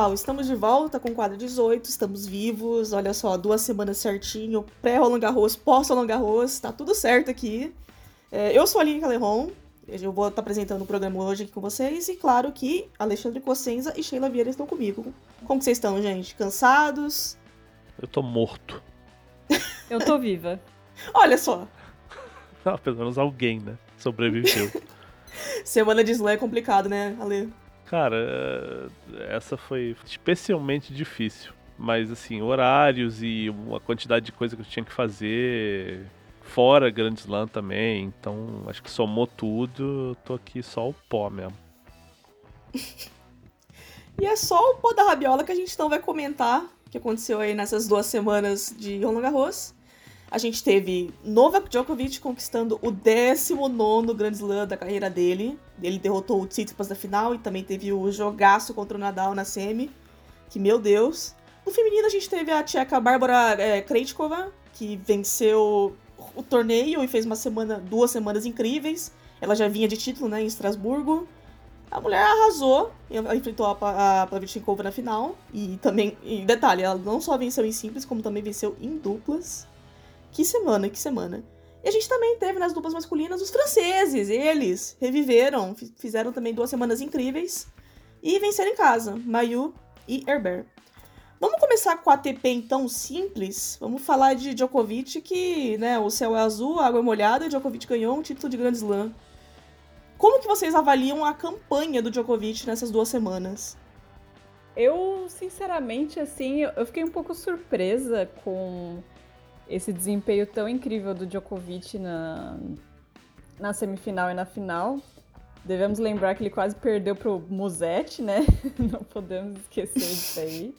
pessoal, estamos de volta com o quadro 18, estamos vivos, olha só, duas semanas certinho, pré-Roland Garros, pós-Roland Garros, tá tudo certo aqui. É, eu sou a Aline Caleron, eu vou estar apresentando o programa hoje aqui com vocês, e claro que Alexandre Cossenza e Sheila Vieira estão comigo. Como que vocês estão, gente? Cansados? Eu tô morto. Eu tô viva. olha só. Não, pelo menos alguém, né? Sobreviveu. Semana de slam é complicado, né, Ale? Cara, essa foi especialmente difícil. Mas, assim, horários e a quantidade de coisa que eu tinha que fazer, fora Grand Slam também. Então, acho que somou tudo. Tô aqui só o pó mesmo. e é só o pó da rabiola que a gente então vai comentar que aconteceu aí nessas duas semanas de Roland Garros. A gente teve Novak Djokovic conquistando o 19 Grand Slam da carreira dele. Ele derrotou o Tsitsipas na final e também teve o jogaço contra o Nadal na semi. Que, meu Deus. No feminino, a gente teve a tcheca Bárbara é, Krejcikova, que venceu o torneio e fez uma semana, duas semanas incríveis. Ela já vinha de título, né, em Estrasburgo. A mulher arrasou, ela enfrentou a, a na final. E também, e detalhe, ela não só venceu em simples, como também venceu em duplas. Que semana, que semana. E a gente também teve nas duplas masculinas os franceses. Eles reviveram, fizeram também duas semanas incríveis. E venceram em casa, Mayu e Herbert. Vamos começar com a ATP então simples. Vamos falar de Djokovic, que né, o céu é azul, a água é molhada, Djokovic ganhou um título de Grand Slam. Como que vocês avaliam a campanha do Djokovic nessas duas semanas? Eu, sinceramente, assim, eu fiquei um pouco surpresa com esse desempenho tão incrível do Djokovic na, na semifinal e na final. Devemos lembrar que ele quase perdeu pro Musetti, né? Não podemos esquecer disso aí.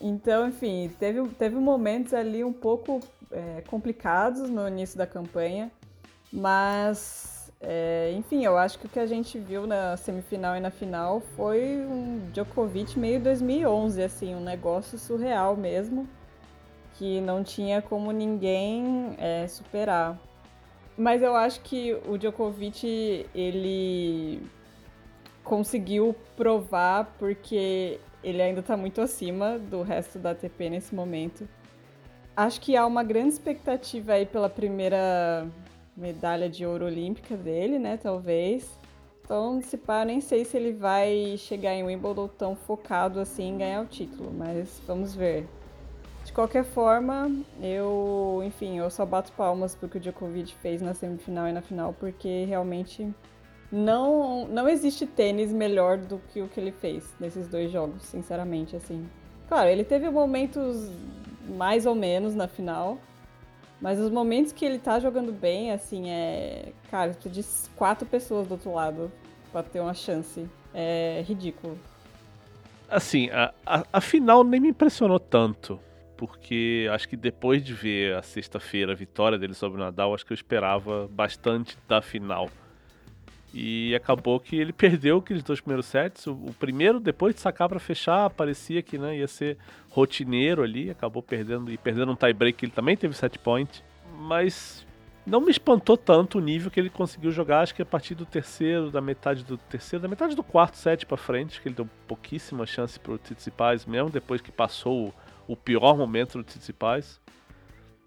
Então, enfim, teve, teve momentos ali um pouco é, complicados no início da campanha, mas, é, enfim, eu acho que o que a gente viu na semifinal e na final foi um Djokovic meio 2011, assim, um negócio surreal mesmo que não tinha como ninguém é, superar. Mas eu acho que o Djokovic ele conseguiu provar porque ele ainda está muito acima do resto da ATP nesse momento. Acho que há uma grande expectativa aí pela primeira medalha de ouro olímpica dele, né? Talvez. Então, se pá, nem sei se ele vai chegar em Wimbledon tão focado assim em ganhar o título, mas vamos ver. Qualquer forma, eu, enfim, eu só bato palmas porque o Djokovic fez na semifinal e na final, porque realmente não, não existe tênis melhor do que o que ele fez nesses dois jogos, sinceramente, assim. Claro, ele teve momentos mais ou menos na final, mas os momentos que ele tá jogando bem, assim, é. Cara, precisa de quatro pessoas do outro lado pra ter uma chance. É ridículo. Assim, a, a, a final nem me impressionou tanto porque acho que depois de ver a sexta-feira a vitória dele sobre o Nadal, acho que eu esperava bastante da final. E acabou que ele perdeu aqueles dois primeiros sets. O, o primeiro, depois de sacar para fechar, parecia que né, ia ser rotineiro ali. Acabou perdendo e perdendo um tie-break. Ele também teve set point. Mas não me espantou tanto o nível que ele conseguiu jogar. Acho que a partir do terceiro, da metade do terceiro, da metade do quarto set para frente, que ele deu pouquíssima chance pro Tsitsipas, mesmo depois que passou o pior momento do Tsitsipas.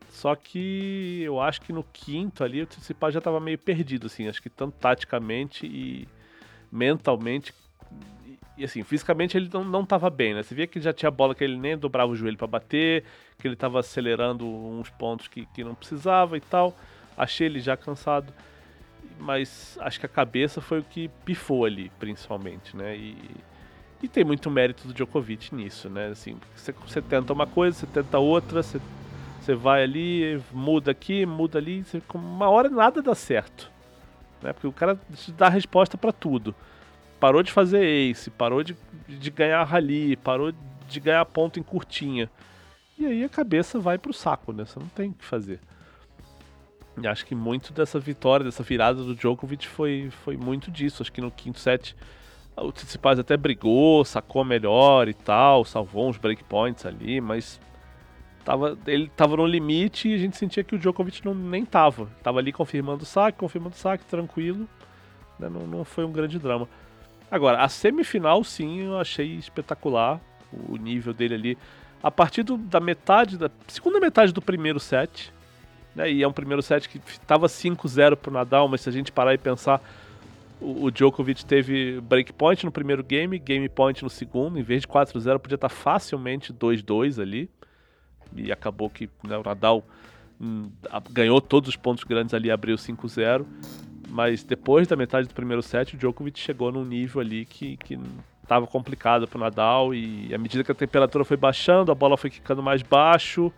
Só que eu acho que no quinto ali o Tsitsipas já estava meio perdido, assim, acho que tanto taticamente e mentalmente e assim, fisicamente ele não, não tava bem, né? Você via que já tinha bola que ele nem dobrava o joelho para bater, que ele tava acelerando uns pontos que, que não precisava e tal. Achei ele já cansado, mas acho que a cabeça foi o que pifou ali, principalmente, né? E, e tem muito mérito do Djokovic nisso, né? Assim, você, você tenta uma coisa, você tenta outra, você, você vai ali, muda aqui, muda ali, você, uma hora nada dá certo. Né? Porque o cara dá resposta para tudo. Parou de fazer ace, parou de, de ganhar rally, parou de ganhar ponto em curtinha. E aí a cabeça vai pro saco, né? Você não tem o que fazer. E acho que muito dessa vitória, dessa virada do Djokovic foi, foi muito disso. Acho que no quinto set o Tsitsipas até brigou, sacou melhor e tal, salvou uns breakpoints ali, mas tava, ele tava no limite e a gente sentia que o Djokovic não, nem tava. Tava ali confirmando o saque, confirmando o saque, tranquilo. Né? Não, não foi um grande drama. Agora, a semifinal, sim, eu achei espetacular o nível dele ali. A partir do, da metade, da segunda metade do primeiro set, né? E é um primeiro set que estava 5-0 pro Nadal, mas se a gente parar e pensar, o, Djokovic teve breakpoint no primeiro game, game point no segundo, em vez de 4-0 podia estar tá facilmente 2-2 ali. E acabou que né, o Nadal hum, ganhou todos os pontos grandes ali, abriu 5-0. Mas depois da metade do primeiro set, o Djokovic chegou num nível ali que, que estava complicado para o Nadal. E à medida que a temperatura foi baixando, a bola foi ficando mais baixo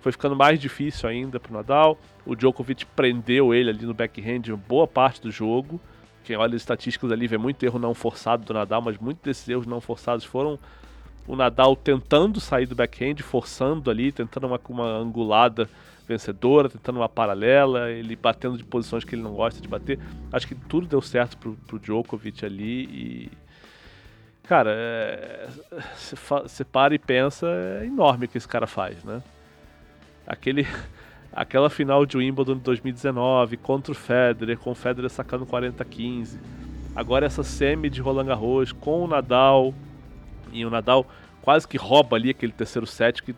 foi ficando mais difícil ainda para o Nadal. O Djokovic prendeu ele ali no backhand boa parte do jogo. Quem olha as estatísticas ali vê muito erro não forçado do Nadal, mas muitos desses erros não forçados foram o Nadal tentando sair do backhand, forçando ali, tentando uma, uma angulada vencedora, tentando uma paralela, ele batendo de posições que ele não gosta de bater. Acho que tudo deu certo pro, pro Djokovic ali e. Cara, você é, para e pensa, é enorme o que esse cara faz, né? aquele aquela final de Wimbledon de 2019 contra o Federer, com o Federer sacando 40-15. Agora essa semi de Roland Garros com o Nadal e o Nadal quase que rouba ali aquele terceiro set que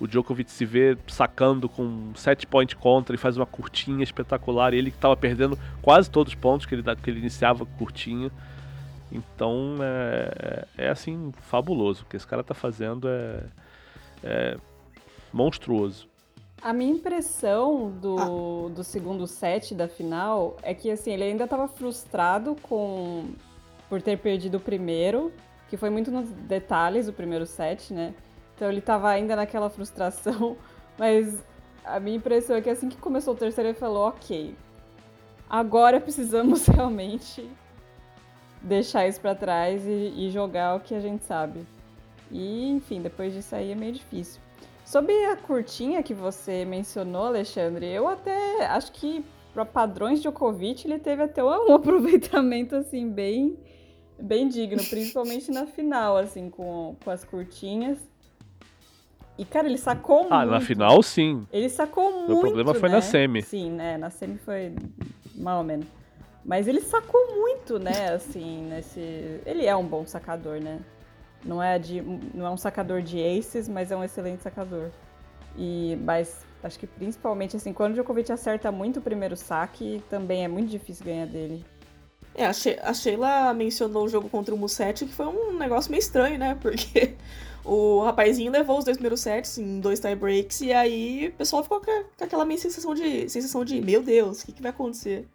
o Djokovic se vê sacando com 7 point contra e faz uma curtinha espetacular. Ele que estava perdendo quase todos os pontos que ele, que ele iniciava curtinha. Então é, é, é assim, fabuloso. O que esse cara está fazendo é, é monstruoso. A minha impressão do, do segundo set da final é que assim, ele ainda estava frustrado com por ter perdido o primeiro, que foi muito nos detalhes o primeiro set, né? Então ele estava ainda naquela frustração, mas a minha impressão é que assim que começou o terceiro ele falou, ok, agora precisamos realmente deixar isso para trás e, e jogar o que a gente sabe. E enfim, depois disso aí é meio difícil. Sobre a curtinha que você mencionou, Alexandre, eu até acho que para padrões de Djokovic ele teve até um aproveitamento assim bem bem digno, principalmente na final assim com, com as curtinhas. E cara, ele sacou muito. Ah, na final sim. Ele sacou muito. O problema foi né? na semi. Sim, né? Na semi foi mal ou menos. Mas ele sacou muito, né? Assim, nesse. Ele é um bom sacador, né? Não é, de, não é um sacador de aces, mas é um excelente sacador. E, mas acho que principalmente assim, quando o Djokovic acerta muito o primeiro saque, também é muito difícil ganhar dele. É, a, Sheila mencionou o jogo contra o Musetti, que foi um negócio meio estranho, né? Porque o rapazinho levou os dois primeiros sets em dois tie breaks, e aí o pessoal ficou com aquela meio sensação de, sensação de meu Deus, o que, que vai acontecer?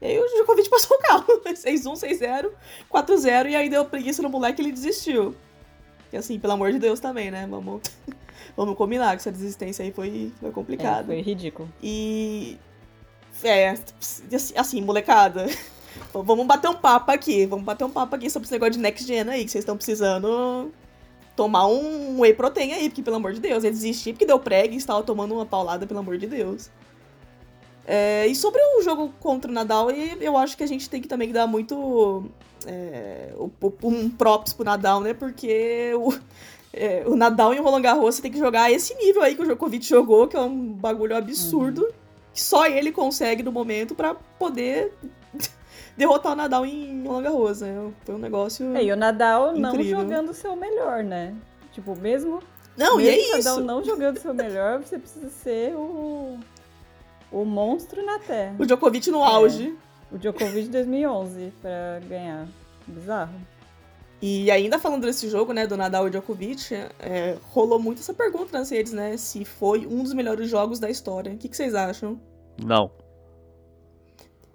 E aí o Djokovic passou o carro, 6-1, 6-0, 4-0, e aí deu preguiça no moleque e ele desistiu. Que assim, pelo amor de Deus também, né? Vamos, vamos combinar que essa desistência aí foi, foi complicada. É, foi ridículo. E. É, assim, assim, molecada. vamos bater um papo aqui. Vamos bater um papo aqui sobre esse negócio de next gen aí, que vocês estão precisando tomar um whey protein aí, porque pelo amor de Deus, ele desistiu porque deu prego e estava tomando uma paulada, pelo amor de Deus. É, e sobre o jogo contra o Nadal, eu acho que a gente tem que também dar muito é, um props pro Nadal, né? Porque o, é, o Nadal e o Roland Garros você tem que jogar esse nível aí que o Djokovic jogou, que é um bagulho absurdo, uhum. que só ele consegue no momento para poder derrotar o Nadal em Roland Garros, né? Foi um negócio. É, e o Nadal incrível. não jogando o seu melhor, né? Tipo, mesmo. Não, mesmo e é o Nadal isso. não jogando o seu melhor, você precisa ser o o monstro na Terra. O Djokovic no auge. É, o Djokovic 2011 para ganhar. Bizarro. E ainda falando desse jogo, né, do Nadal e Djokovic, é, rolou muito essa pergunta nas redes, né, se foi um dos melhores jogos da história. O que, que vocês acham? Não.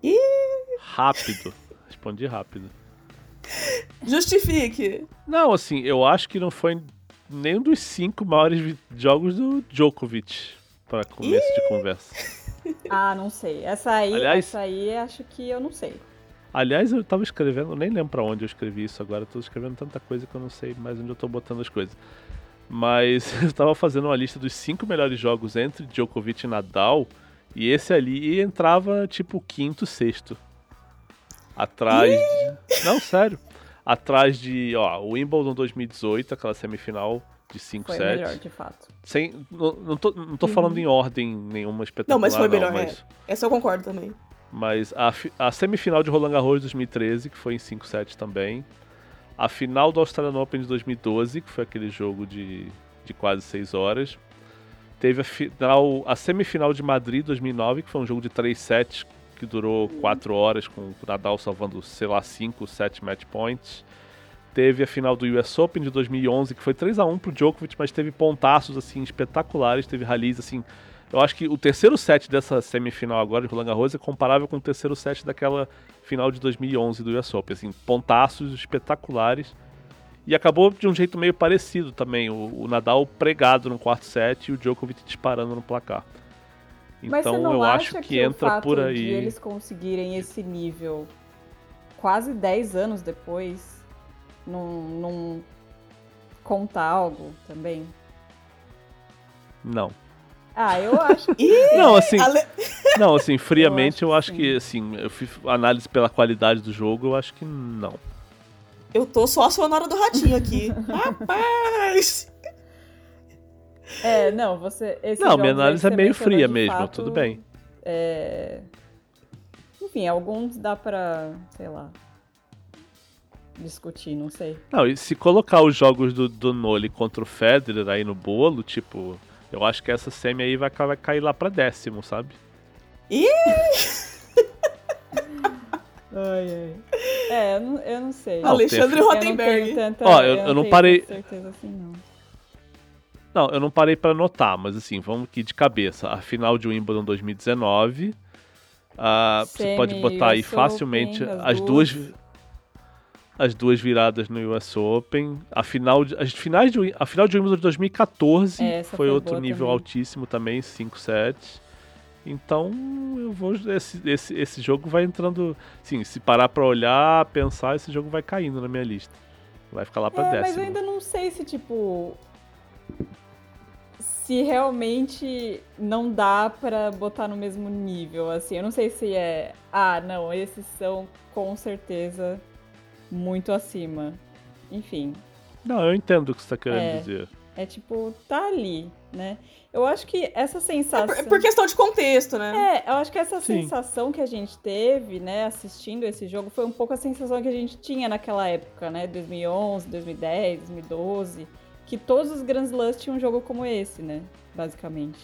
E rápido. Respondi rápido. Justifique. Não, assim, eu acho que não foi nenhum dos cinco maiores jogos do Djokovic para começo de conversa. Ah, não sei. Essa aí, Aliás, essa aí acho que eu não sei. Aliás, eu tava escrevendo, nem lembro pra onde eu escrevi isso agora, tô escrevendo tanta coisa que eu não sei mais onde eu tô botando as coisas. Mas eu tava fazendo uma lista dos cinco melhores jogos entre Djokovic e Nadal, e esse ali entrava tipo quinto, sexto. Atrás de... Não, sério. Atrás de, ó, o Wimbledon 2018, aquela semifinal de 5 Foi sets. melhor, de fato. Sem, não, não tô, não tô uhum. falando em ordem nenhuma espetacular. Não, mas foi melhor, não, mas... é. Essa eu concordo também. Mas a, a semifinal de Roland Garros 2013, que foi em 5 sets também. a final do Australian Open de 2012, que foi aquele jogo de, de quase 6 horas. Teve a, final, a semifinal de Madrid 2009, que foi um jogo de 3 sets que durou 4 horas, com o Nadal salvando, sei lá, 5, 7 match points. Teve a final do US Open de 2011, que foi 3 a 1 pro Djokovic, mas teve pontaços assim espetaculares, teve rallies assim. Eu acho que o terceiro set dessa semifinal agora de Roland Garros é comparável com o terceiro set daquela final de 2011 do US Open, assim, pontaços espetaculares. E acabou de um jeito meio parecido também, o, o Nadal pregado no quarto set e o Djokovic disparando no placar. Então eu acho que, que entra por aí. De eles conseguirem esse nível quase 10 anos depois não, não conta algo também? Não. Ah, eu acho que. não, assim. Ale... Não, assim, friamente eu acho, eu acho que, assim, eu fiz análise pela qualidade do jogo, eu acho que não. Eu tô só a sonora do ratinho aqui. Rapaz! É, não, você. não, minha análise é meio fria mesmo, fato, tudo bem. É... Enfim, alguns dá pra, sei lá, discutir, não sei. Não, e se colocar os jogos do, do Noli contra o Federer aí no bolo, tipo, eu acho que essa semi aí vai, vai cair lá pra décimo, sabe? Ih! ai, ai. É, eu não, eu não sei. Alexandre Rotenberg. Ó, eu, eu, eu não parei. Certeza assim, não. Não, eu não parei para anotar, mas assim, vamos aqui de cabeça. A final de Wimbledon 2019. Uh, você pode botar aí facilmente as, as duas. duas. As duas viradas no US Open. A final de, as finais de, a final de Wimbledon de 2014 é, foi, foi, outro nível também. altíssimo também, 5 sets. Então, eu vou esse, esse, esse jogo vai entrando, sim, se parar para olhar, pensar, esse jogo vai caindo na minha lista. Vai ficar lá para é, décimo. Mas eu ainda não sei se tipo se realmente não dá para botar no mesmo nível, assim. Eu não sei se é, ah, não, esses são com certeza muito acima. Enfim. Não, eu entendo o que você tá querendo é, dizer. É tipo, tá ali, né? Eu acho que essa sensação. É por, por questão de contexto, né? É, eu acho que essa Sim. sensação que a gente teve, né, assistindo esse jogo, foi um pouco a sensação que a gente tinha naquela época, né? 2011, 2010, 2012 que todos os Grand Slams tinham um jogo como esse, né? Basicamente.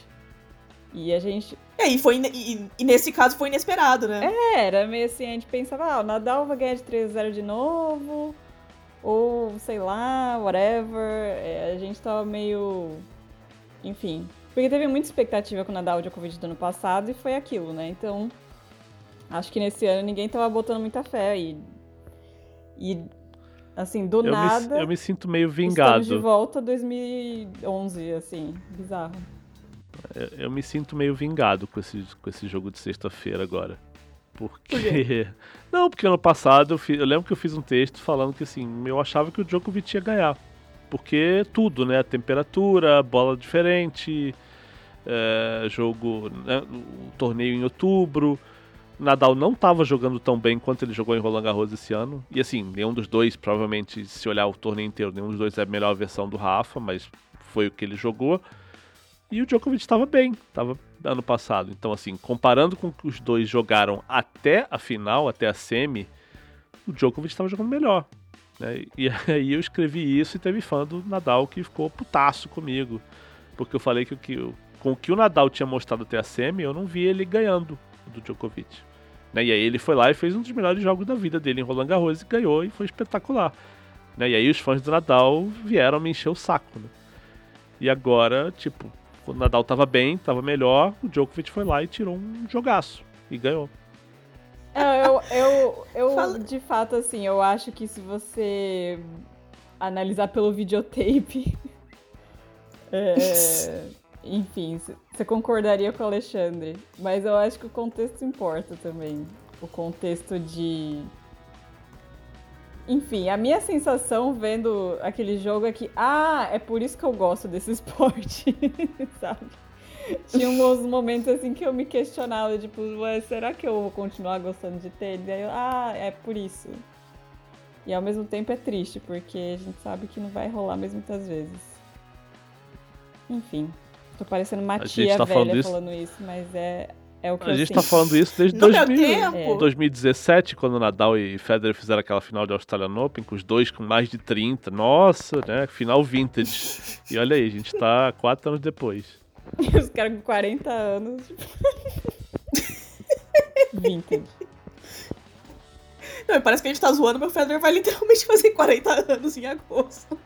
E a gente. É, e, foi e, e, nesse caso foi inesperado, né? É, era meio assim, a gente pensava, ah, o Nadal vai ganhar de 3x0 de novo, ou sei lá, whatever. É, a gente tava meio. Enfim. Porque teve muita expectativa com o Nadal de Covid do ano passado e foi aquilo, né? Então. Acho que nesse ano ninguém tava botando muita fé. E, e Assim, do eu nada. Me, eu me sinto meio vingado. Estamos de volta 2011, assim, bizarro. Eu, eu, me sinto meio vingado com esse, com esse jogo de sexta-feira agora. Porque. Por Não, porque ano passado eu, fiz, eu, lembro que eu fiz um texto falando que assim, eu achava que o Djokovic ia ganhar. Porque tudo, né? Temperatura, bola diferente, é, jogo. Né? o torneio em outubro. Nadal não estava jogando tão bem quanto ele jogou em Roland Garros esse ano. E assim, nenhum dos dois, provavelmente, se olhar o torneio inteiro, nenhum dos dois é a melhor versão do Rafa, mas foi o que ele jogou. E o Djokovic estava bem, estava ano passado. Então, assim, comparando com o que os dois jogaram até a final, até a semi, o Djokovic estava jogando melhor. Né? E aí eu escrevi isso e teve fã do Nadal que ficou putaço comigo. Porque eu falei que, que com o que o Nadal tinha mostrado até a semi, eu não vi ele ganhando do Djokovic. Né? E aí ele foi lá e fez um dos melhores jogos da vida dele em Roland Garros e ganhou e foi espetacular. Né? E aí os fãs do Nadal vieram me encher o saco. Né? E agora, tipo, o Nadal tava bem, tava melhor, o Djokovic foi lá e tirou um jogaço e ganhou. É, eu, eu, eu de fato, assim, eu acho que se você analisar pelo videotape. é, enfim, você concordaria com o Alexandre. Mas eu acho que o contexto importa também. O contexto de. Enfim, a minha sensação vendo aquele jogo é que, ah, é por isso que eu gosto desse esporte, sabe? Tinha uns momentos assim que eu me questionava, tipo, Ué, será que eu vou continuar gostando de tênis? Aí eu, ah, é por isso. E ao mesmo tempo é triste, porque a gente sabe que não vai rolar mesmo muitas vezes. Enfim. Tô parecendo uma tia tá velha falando isso. falando isso, mas é, É o que A eu gente sinto. tá falando isso desde Não deu 2000, tempo. 2017, quando o Nadal e Federer fizeram aquela final de Australian Open, com os dois com mais de 30. Nossa, né? Final vintage. E olha aí, a gente tá quatro anos depois. Os caras com 40 anos. Vintage. Não, parece que a gente tá zoando, mas o Federer vai literalmente fazer 40 anos em agosto.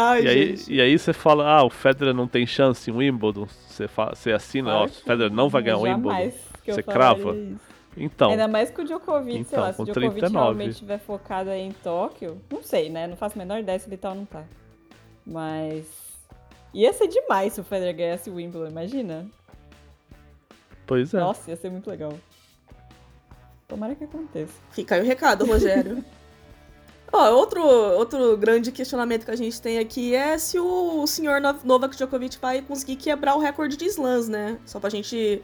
Ai, E aí, gente. e aí você fala, ah, o Federer não tem chance em Wimbledon. Você, fa você assina, ó, o Federer não vai ganhar o Wimbledon. Você crava? isso. Então, Ainda mais que o Djokovic, sei Então, lá, se o Djokovic 39. realmente estiver focado aí em Tóquio, não sei, né? Não faço a menor ideia se ele tá ou não tá. Mas. Ia ser demais se o Federer ganhasse o Wimbledon, imagina? pois é. Nossa, ia ser muito legal. Tomara que aconteça. Fica aí o recado, Rogério. Ó, outro, outro grande questionamento que a gente tem aqui é se o senhor No- Novak Djokovic vai conseguir quebrar o recorde de slams, né? Só pra gente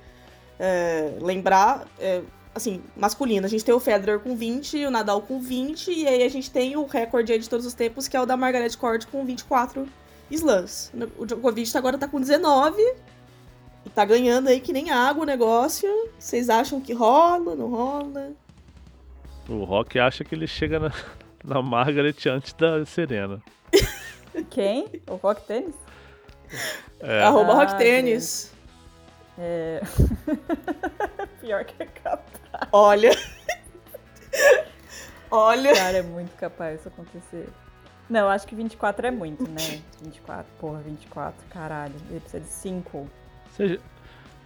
é, lembrar, é, assim, masculino. A gente tem o Federer com 20, o Nadal com 20, e aí a gente tem o recorde de todos os tempos, que é o da Margaret Court com 24 slams. O Djokovic agora tá com 19, e tá ganhando aí que nem água o negócio. Vocês acham que rola, não rola? O Rock acha que ele chega na, na Margaret antes da Serena. Quem? O Rock Tênis? É, Arroba Ah, Rock Tênis. É. Pior que é capaz. Olha. Olha. Cara, é muito capaz isso acontecer. Não, acho que 24 é muito, né? 24, porra, 24, caralho. Ele precisa de 5. Você-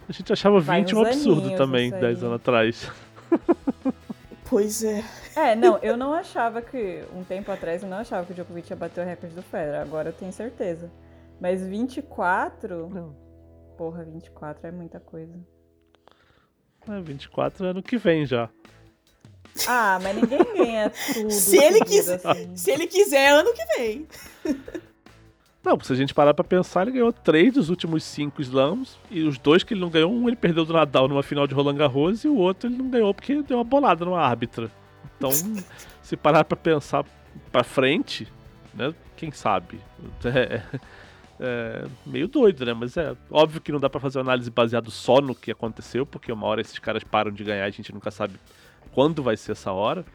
a gente achava Vai 20 um absurdo também, isso aí. 10 anos atrás. Pois é. É, não, eu não achava que. Um tempo atrás eu não achava que o Djokovic ia bater o recorde do Federer. Agora eu tenho certeza. Mas 24. Não. Porra, 24 é muita coisa. É, 24 é ano que vem já. Ah, mas ninguém ganha tudo. Se ele quiser- assim. Se ele quiser, é ano que vem. Não, se a gente parar pra pensar, ele ganhou três dos últimos cinco slams. E os dois que ele não ganhou, um ele perdeu do Nadal numa final de Roland Garros e o outro ele não ganhou porque deu uma bolada numa árbitra. Então, se parar pra pensar pra frente, né? Quem sabe? É, é meio doido, né? Mas é óbvio que não dá pra fazer uma análise baseada só no que aconteceu, porque uma hora esses caras param de ganhar e a gente nunca sabe quando vai ser essa hora.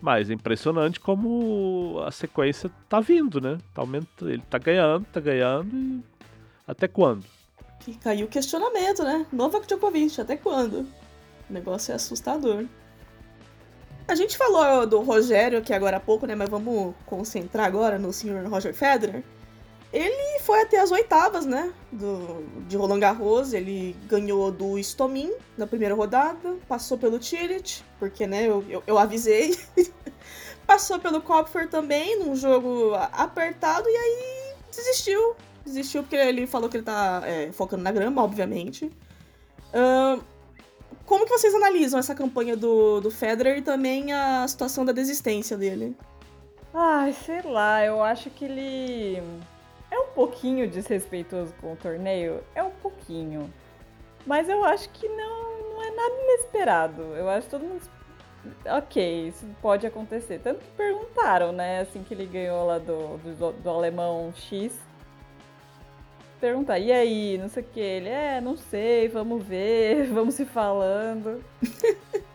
Mas é impressionante como a sequência tá vindo, né? Tá aumentando, ele tá ganhando, tá ganhando e até quando? Fica aí o questionamento, né? Novak Djokovic, até quando? O negócio é assustador. A gente falou do Rogério aqui agora há pouco, né? Mas vamos concentrar agora no senhor Roger Federer. Ele foi até as oitavas, né? Do, de Roland Garros. Ele ganhou do Stomin na primeira rodada. Passou pelo Tillich, porque, né? Eu, eu, eu avisei. passou pelo Kopfer também, num jogo apertado. E aí desistiu. Desistiu porque ele falou que ele tá é, focando na grama, obviamente. Como que vocês analisam essa campanha do, do Federer e também a situação da desistência dele? Ai, sei lá, eu acho que ele é um pouquinho desrespeitoso com o torneio. É um pouquinho. Mas eu acho que não, não é nada inesperado. Eu acho que todo mundo. Ok, isso pode acontecer. Tanto que perguntaram, né? Assim que ele ganhou lá do, do, do alemão X. Perguntar, e aí, não sei o que. Ele, é, não sei, vamos ver, vamos se falando.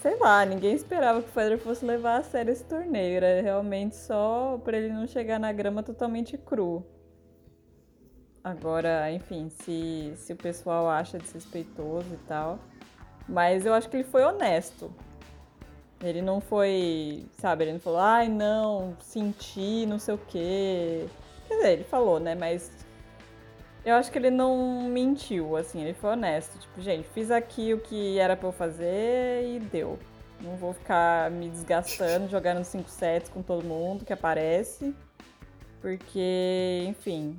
Sei lá, ninguém esperava que o Federer fosse levar a sério esse torneio. Era realmente só pra ele não chegar na grama totalmente cru. Agora, enfim, se, se o pessoal acha desrespeitoso e tal. Mas eu acho que ele foi honesto. Ele não foi, sabe, ele não falou, ai não, senti, não sei o quê. Quer dizer, ele falou, né? Mas eu acho que ele não mentiu, assim, ele foi honesto. Tipo, gente, fiz aqui o que era pra eu fazer e deu. Não vou ficar me desgastando, jogando 5 sets com todo mundo que aparece. Porque, enfim.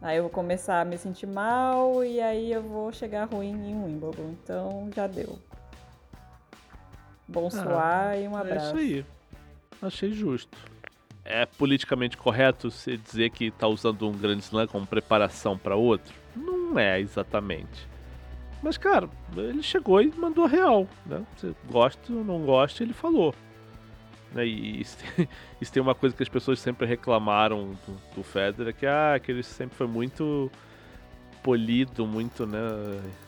Aí eu vou começar a me sentir mal e aí eu vou chegar ruim em Wimbledon. Então já deu. Bom suar e um É abraço. isso aí. Achei justo. É politicamente correto você dizer que tá usando um grande slam como preparação pra outro? Não é exatamente. Mas, cara, ele chegou e mandou a real, né? Você gosta ou não gosta, ele falou. Né? E isso tem, isso tem uma coisa que as pessoas sempre reclamaram do, do Federer, que, ah, que ele sempre foi muito polido, muito, né,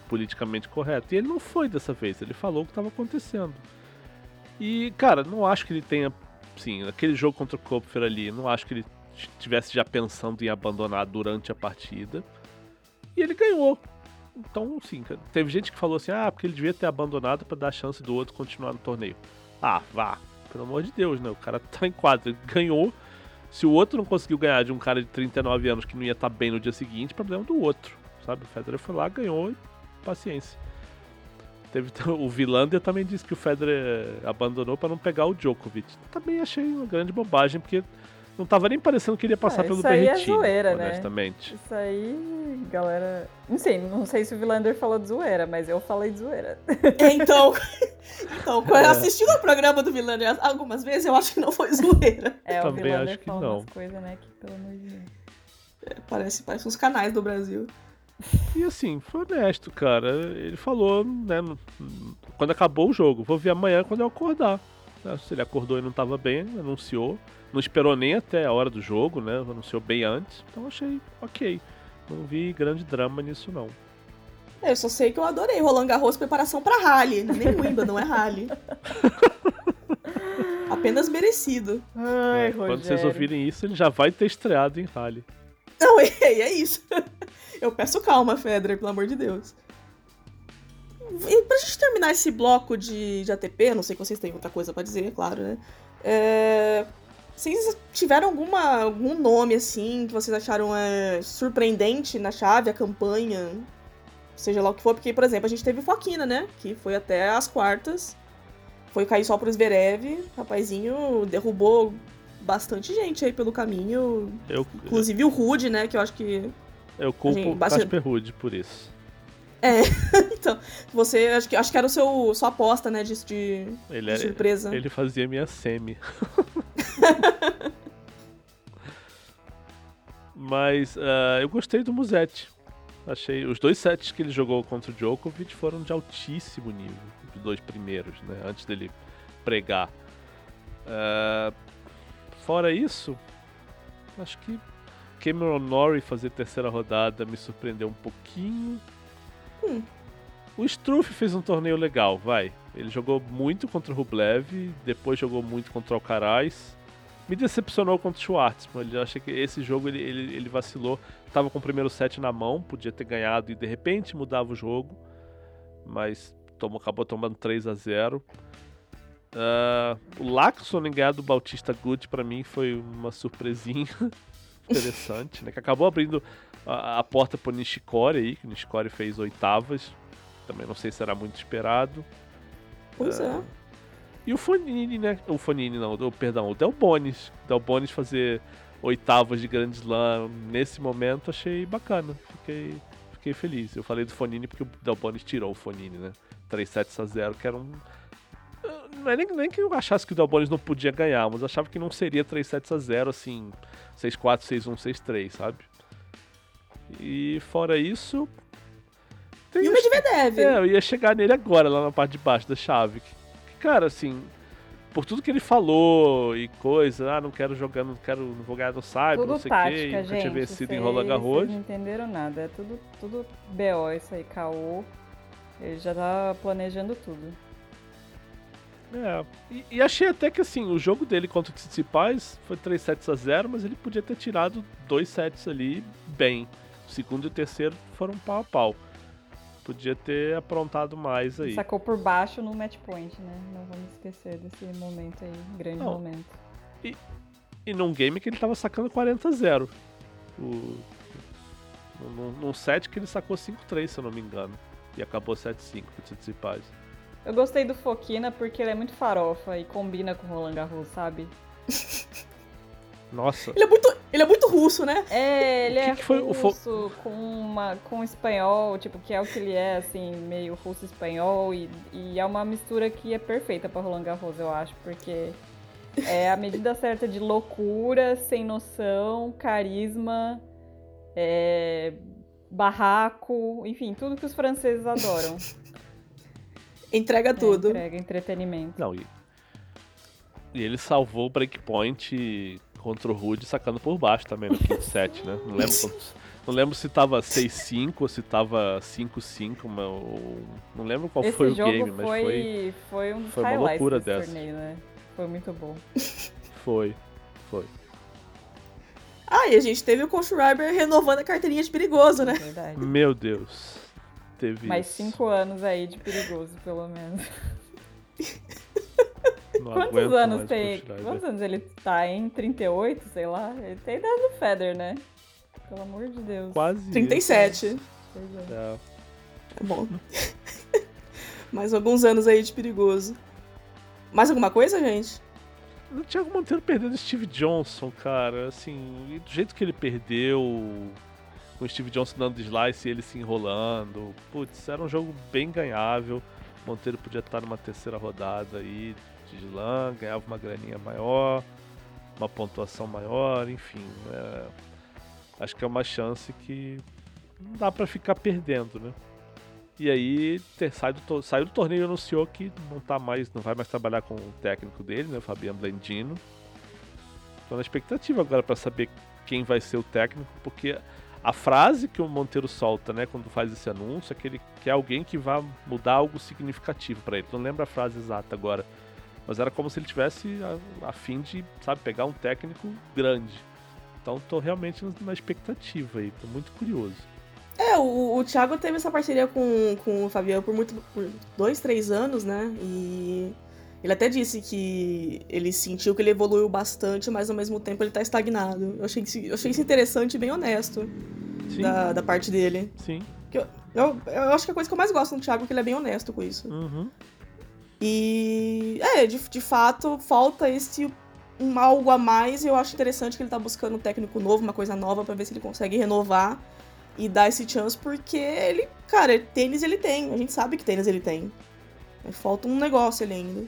politicamente correto. E ele não foi dessa vez, ele falou o que estava acontecendo. E, cara, não acho que ele tenha, sim, aquele jogo contra o Kopfer ali, não acho que ele estivesse já pensando em abandonar durante a partida. E ele ganhou. Então, sim, teve gente que falou assim: ah, porque ele devia ter abandonado para dar a chance do outro continuar no torneio. Ah, vá, pelo amor de Deus, né? O cara tá em quadro, ele ganhou. Se o outro não conseguiu ganhar de um cara de 39 anos que não ia estar tá bem no dia seguinte, problema do outro, sabe? O Federer foi lá, ganhou paciência. Teve, o Vilander também disse que o Federer abandonou para não pegar o Djokovic. Também achei uma grande bobagem, porque não tava nem parecendo que ele ia passar ah, pelo isso aí é zoeira, né? honestamente. Né? Isso aí, galera. Não sei, não sei se o Vilander falou de zoeira, mas eu falei de zoeira. É, então, então é. assistindo o programa do Vilander algumas vezes, eu acho que não foi zoeira. É, o Também Vilander acho que umas coisas, né, que pelo amor de Deus. É, parece, parece uns canais do Brasil. E assim, foi honesto, cara. Ele falou, né, quando acabou o jogo, vou ver amanhã quando eu acordar. Se ele acordou e não tava bem, anunciou. Não esperou nem até a hora do jogo, né? Anunciou bem antes. Então achei ok. Não vi grande drama nisso, não. É, eu só sei que eu adorei Roland Garros preparação para rally. Nem Wimbledon, não é rally. Apenas merecido. Ai, é, quando vocês ouvirem isso, ele já vai ter estreado em rally. Não, é, é isso. Eu peço calma, Federer, pelo amor de Deus. E pra gente terminar esse bloco de, de ATP, não sei se vocês têm outra coisa para dizer, claro, né? É, vocês tiveram alguma, algum nome, assim, que vocês acharam é, surpreendente na chave, a campanha? Seja lá o que for, porque, por exemplo, a gente teve Foquina, né? Que foi até as quartas. Foi cair só pro Zverev. Rapazinho derrubou bastante gente aí pelo caminho. Eu, Inclusive o Rude, né? Que eu acho que. Eu culpo gente, o bastante... Casper Rude por isso. É, então, você, acho que, acho que era o seu, sua aposta, né, de, de, ele de surpresa. Ele fazia minha semi. Mas uh, eu gostei do Musetti. Achei os dois sets que ele jogou contra o Djokovic foram de altíssimo nível, os dois primeiros, né, antes dele pregar. Uh, fora isso, acho que Cameron Norrie fazer terceira rodada me surpreendeu um pouquinho. Hum. O Struff fez um torneio legal, vai. Ele jogou muito contra o Rublev, depois jogou muito contra o Alcaraz. Me decepcionou contra o Schwartzman. Ele achei que esse jogo ele, ele, ele vacilou. Tava com o primeiro set na mão, podia ter ganhado e de repente mudava o jogo. Mas tomou, acabou tomando 3 a 0 uh, ah, O Laxon em ganhar do Bautista Good para mim foi uma surpresinha interessante, né? Que acabou abrindo a, a porta pro Nishikori aí, que o Nishikori fez oitavas. Também não sei se era muito esperado. Pois é. é. E o Fonini, né? O Fonini não, o, perdão, o Del Bonis. Del Bonis fazer oitavas de Grand Slam nesse momento achei bacana. Fiquei, fiquei feliz. Eu falei do Fonini porque o Del Bonis tirou o Fonini, né? 3 sets a 0, que era um. Não é nem, nem que eu achasse que o Del Bonis não podia ganhar, mas eu achava que não seria 3 sets a 0, assim, 6-4, 6-1, 6-3, sabe? E fora isso. E o Medvedev? É, eu ia chegar nele agora, lá na parte de baixo da chave. Que, que, cara, assim. Por tudo que ele falou e coisa, ah, não quero jogar, não quero, não vou ganhar no Cyber, tudo não sei o quê, nunca tinha vencido em Roland Garros. Não entenderam nada, é tudo, tudo BO isso aí, caô. Ele já tá planejando tudo. É, e, e, achei até que assim, o jogo dele contra o Tsitsipas foi 3 sets a 0, mas ele podia ter tirado dois sets ali bem. O segundo e o terceiro foram pau a pau. Podia ter aprontado mais aí. Sacou por baixo no match point, né? Não vamos esquecer desse momento aí, grande Não. momento. E, e num game que ele tava sacando 40 a 0. O, num, num set que ele sacou 5-3, se eu não me engano. E acabou 7-5 pro Tsitsipas. Eu gostei do Foquina porque ele é muito farofa e combina com o Roland Garros, sabe? Nossa. Ele é muito, ele é muito russo, né? É, ele é que russo com, uma, com espanhol, tipo, que é o que ele é, assim, meio russo-espanhol. E, e é uma mistura que é perfeita pra Roland Garros, eu acho, porque é a medida certa de loucura, sem noção, carisma, é, barraco, enfim, tudo que os franceses adoram. Entrega é, tudo. É, entrega entretenimento. Não, e, e ele salvou o breakpoint contra o Rude sacando por baixo também no quinto set, né? Não lembro quantos, Não lembro se tava 6-5 ou se tava 5-5, não lembro qual Esse foi o game, mas foi, foi. Foi um dos foi uma loucura dessa. torneio, né? Foi muito bom. Foi, foi. Ah, e a gente teve o Coach Schreiber renovando a carteirinha de perigoso, né? Verdade. Meu Deus. Teve Mais isso. cinco anos aí de perigoso, pelo menos. Não Quantos anos tem? Quantos anos ele tá, hein? 38, sei lá? Ele tem idade do Feather, né? Pelo amor de Deus. Quase. isso. 37. Pois é. É. Bom. Mais alguns anos aí de perigoso. Mais alguma coisa, gente? O Thiago Monteiro perdendo Steve Johnson, cara, assim, do jeito que ele perdeu, com o Steve Johnson dando slice e ele se enrolando, putz, era um jogo bem ganhável. Monteiro podia estar numa terceira rodada aí de slam, ganhava uma graninha maior, uma pontuação maior, enfim. é, acho que é uma chance que não dá pra ficar perdendo, né? E aí ter, sai do, saiu do torneio e anunciou que não tá mais, não vai mais trabalhar com o técnico dele, né, o Fabiano Blendino. Tô na expectativa agora pra saber quem vai ser o técnico, porque a frase que o Monteiro solta, né, quando faz esse anúncio, é que ele quer alguém que vá mudar algo significativo pra ele. Não lembro a frase exata agora, mas era como se ele tivesse a, a fim de, sabe, pegar um técnico grande. Então tô realmente na expectativa aí, tô muito curioso. É, o, o Thiago teve essa parceria com, com o Fabiano por muito por dois, três anos, né? E ele até disse que ele sentiu que ele evoluiu bastante, mas ao mesmo tempo ele tá estagnado. Eu achei, isso- eu achei isso interessante e bem honesto da, da parte dele. sim. Eu, eu acho que a coisa que eu mais gosto do Thiago é que ele é bem honesto com isso. Uhum. E é, de, de fato, falta esse um algo a mais e eu acho interessante que ele tá buscando um técnico novo, uma coisa nova, pra ver se ele consegue renovar e dar esse chance, porque ele, cara, tênis ele tem, a gente sabe que tênis ele tem. Mas falta um negócio ali ainda.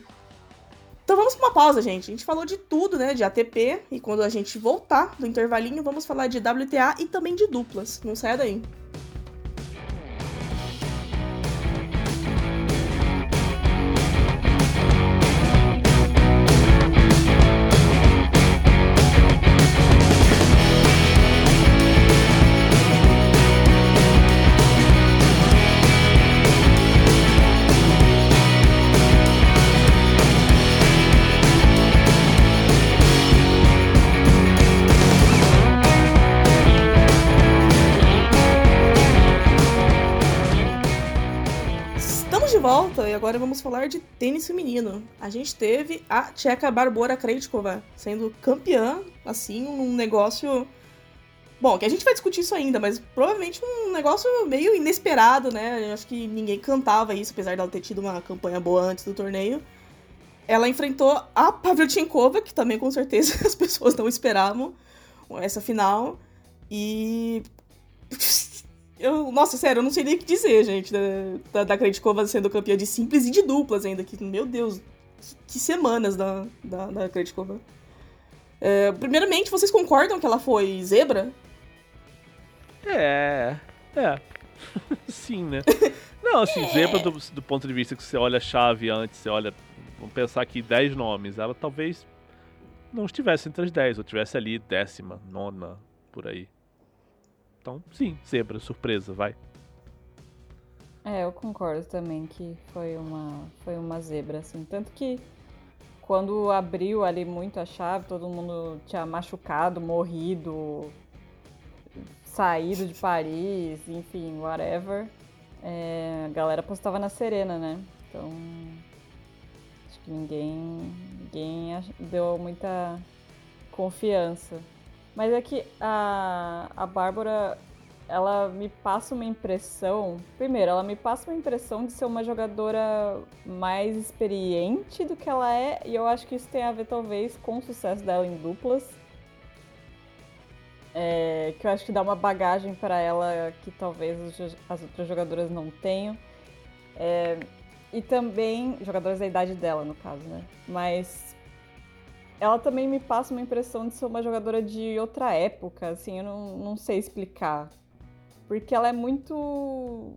Então vamos pra uma pausa, gente. A gente falou de tudo, né, de ATP, e quando a gente voltar do intervalinho, vamos falar de WTA e também de duplas. Não saia daí. Vamos falar de tênis feminino. A gente teve a tcheca Barbora Krejcikova sendo campeã, assim, um negócio... Bom, que a gente vai discutir isso ainda, mas provavelmente um negócio meio inesperado, né? Eu acho que ninguém cantava isso, apesar dela ter tido uma campanha boa antes do torneio. Ela enfrentou a Pavlyuchenkova, que também com certeza as pessoas não esperavam essa final. E eu, nossa, sério, eu não sei nem o que dizer, gente, da, da, da sendo campeã de simples e de duplas ainda. Que, meu Deus, que, que semanas da, da, da. É, primeiramente, vocês concordam que ela foi zebra? É, é. Sim, né? Não, assim, zebra do, do ponto de vista que você olha a chave antes, você olha. Vamos pensar aqui 10 nomes. Ela talvez não estivesse entre as 10, ou estivesse ali décima, nona, por aí. Então, sim, zebra, surpresa, vai. É, eu concordo também que foi uma, foi uma zebra, assim. Tanto que quando abriu ali muito a chave, todo mundo tinha machucado, morrido, saído de Paris, enfim, whatever. É, a galera postava na Serena, né? Então, acho que ninguém, ninguém deu muita confiança. Mas é que a, a Bárbara, ela me passa uma impressão. Primeiro, ela me passa uma impressão de ser uma jogadora mais experiente do que ela é, e eu acho que isso tem a ver, talvez, com o sucesso dela em duplas. É, que eu acho que dá uma bagagem para ela que talvez as outras jogadoras não tenham. É, e também, jogadoras da idade dela, no caso, né? Mas ela também me passa uma impressão de ser uma jogadora de outra época, assim, eu não, não sei explicar. Porque ela é muito.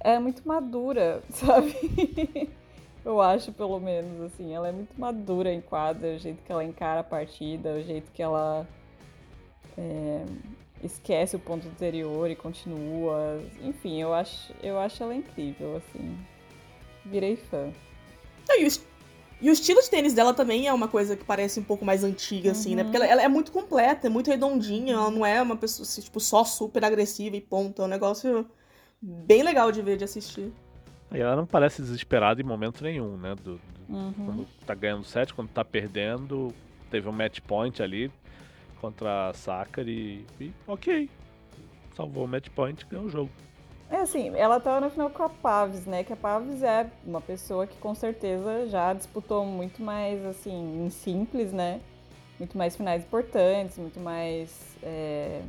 É muito madura, sabe? eu acho, pelo menos, assim. Ela é muito madura em quadra, o jeito que ela encara a partida, o jeito que ela. é, esquece o ponto anterior e continua. Enfim, eu acho, eu acho ela incrível, assim. Virei fã. E o, e o estilo de tênis dela também é uma coisa que parece um pouco mais antiga, uhum. assim, né? Porque ela, ela, é muito completa, é muito redondinha, ela não é uma pessoa, assim, tipo, só super agressiva e ponto. É um negócio bem legal de ver, de assistir. E ela não parece desesperada em momento nenhum, né? Do, do uhum. Quando tá ganhando set, quando tá perdendo, teve um match point ali contra a Sakari e ok. Salvou o match point e ganhou o jogo. É assim, ela tava no final com a Paves, né? Que a Paves é uma pessoa que com certeza já disputou muito mais, assim, em simples, né? Muito mais finais importantes, muito mais. É...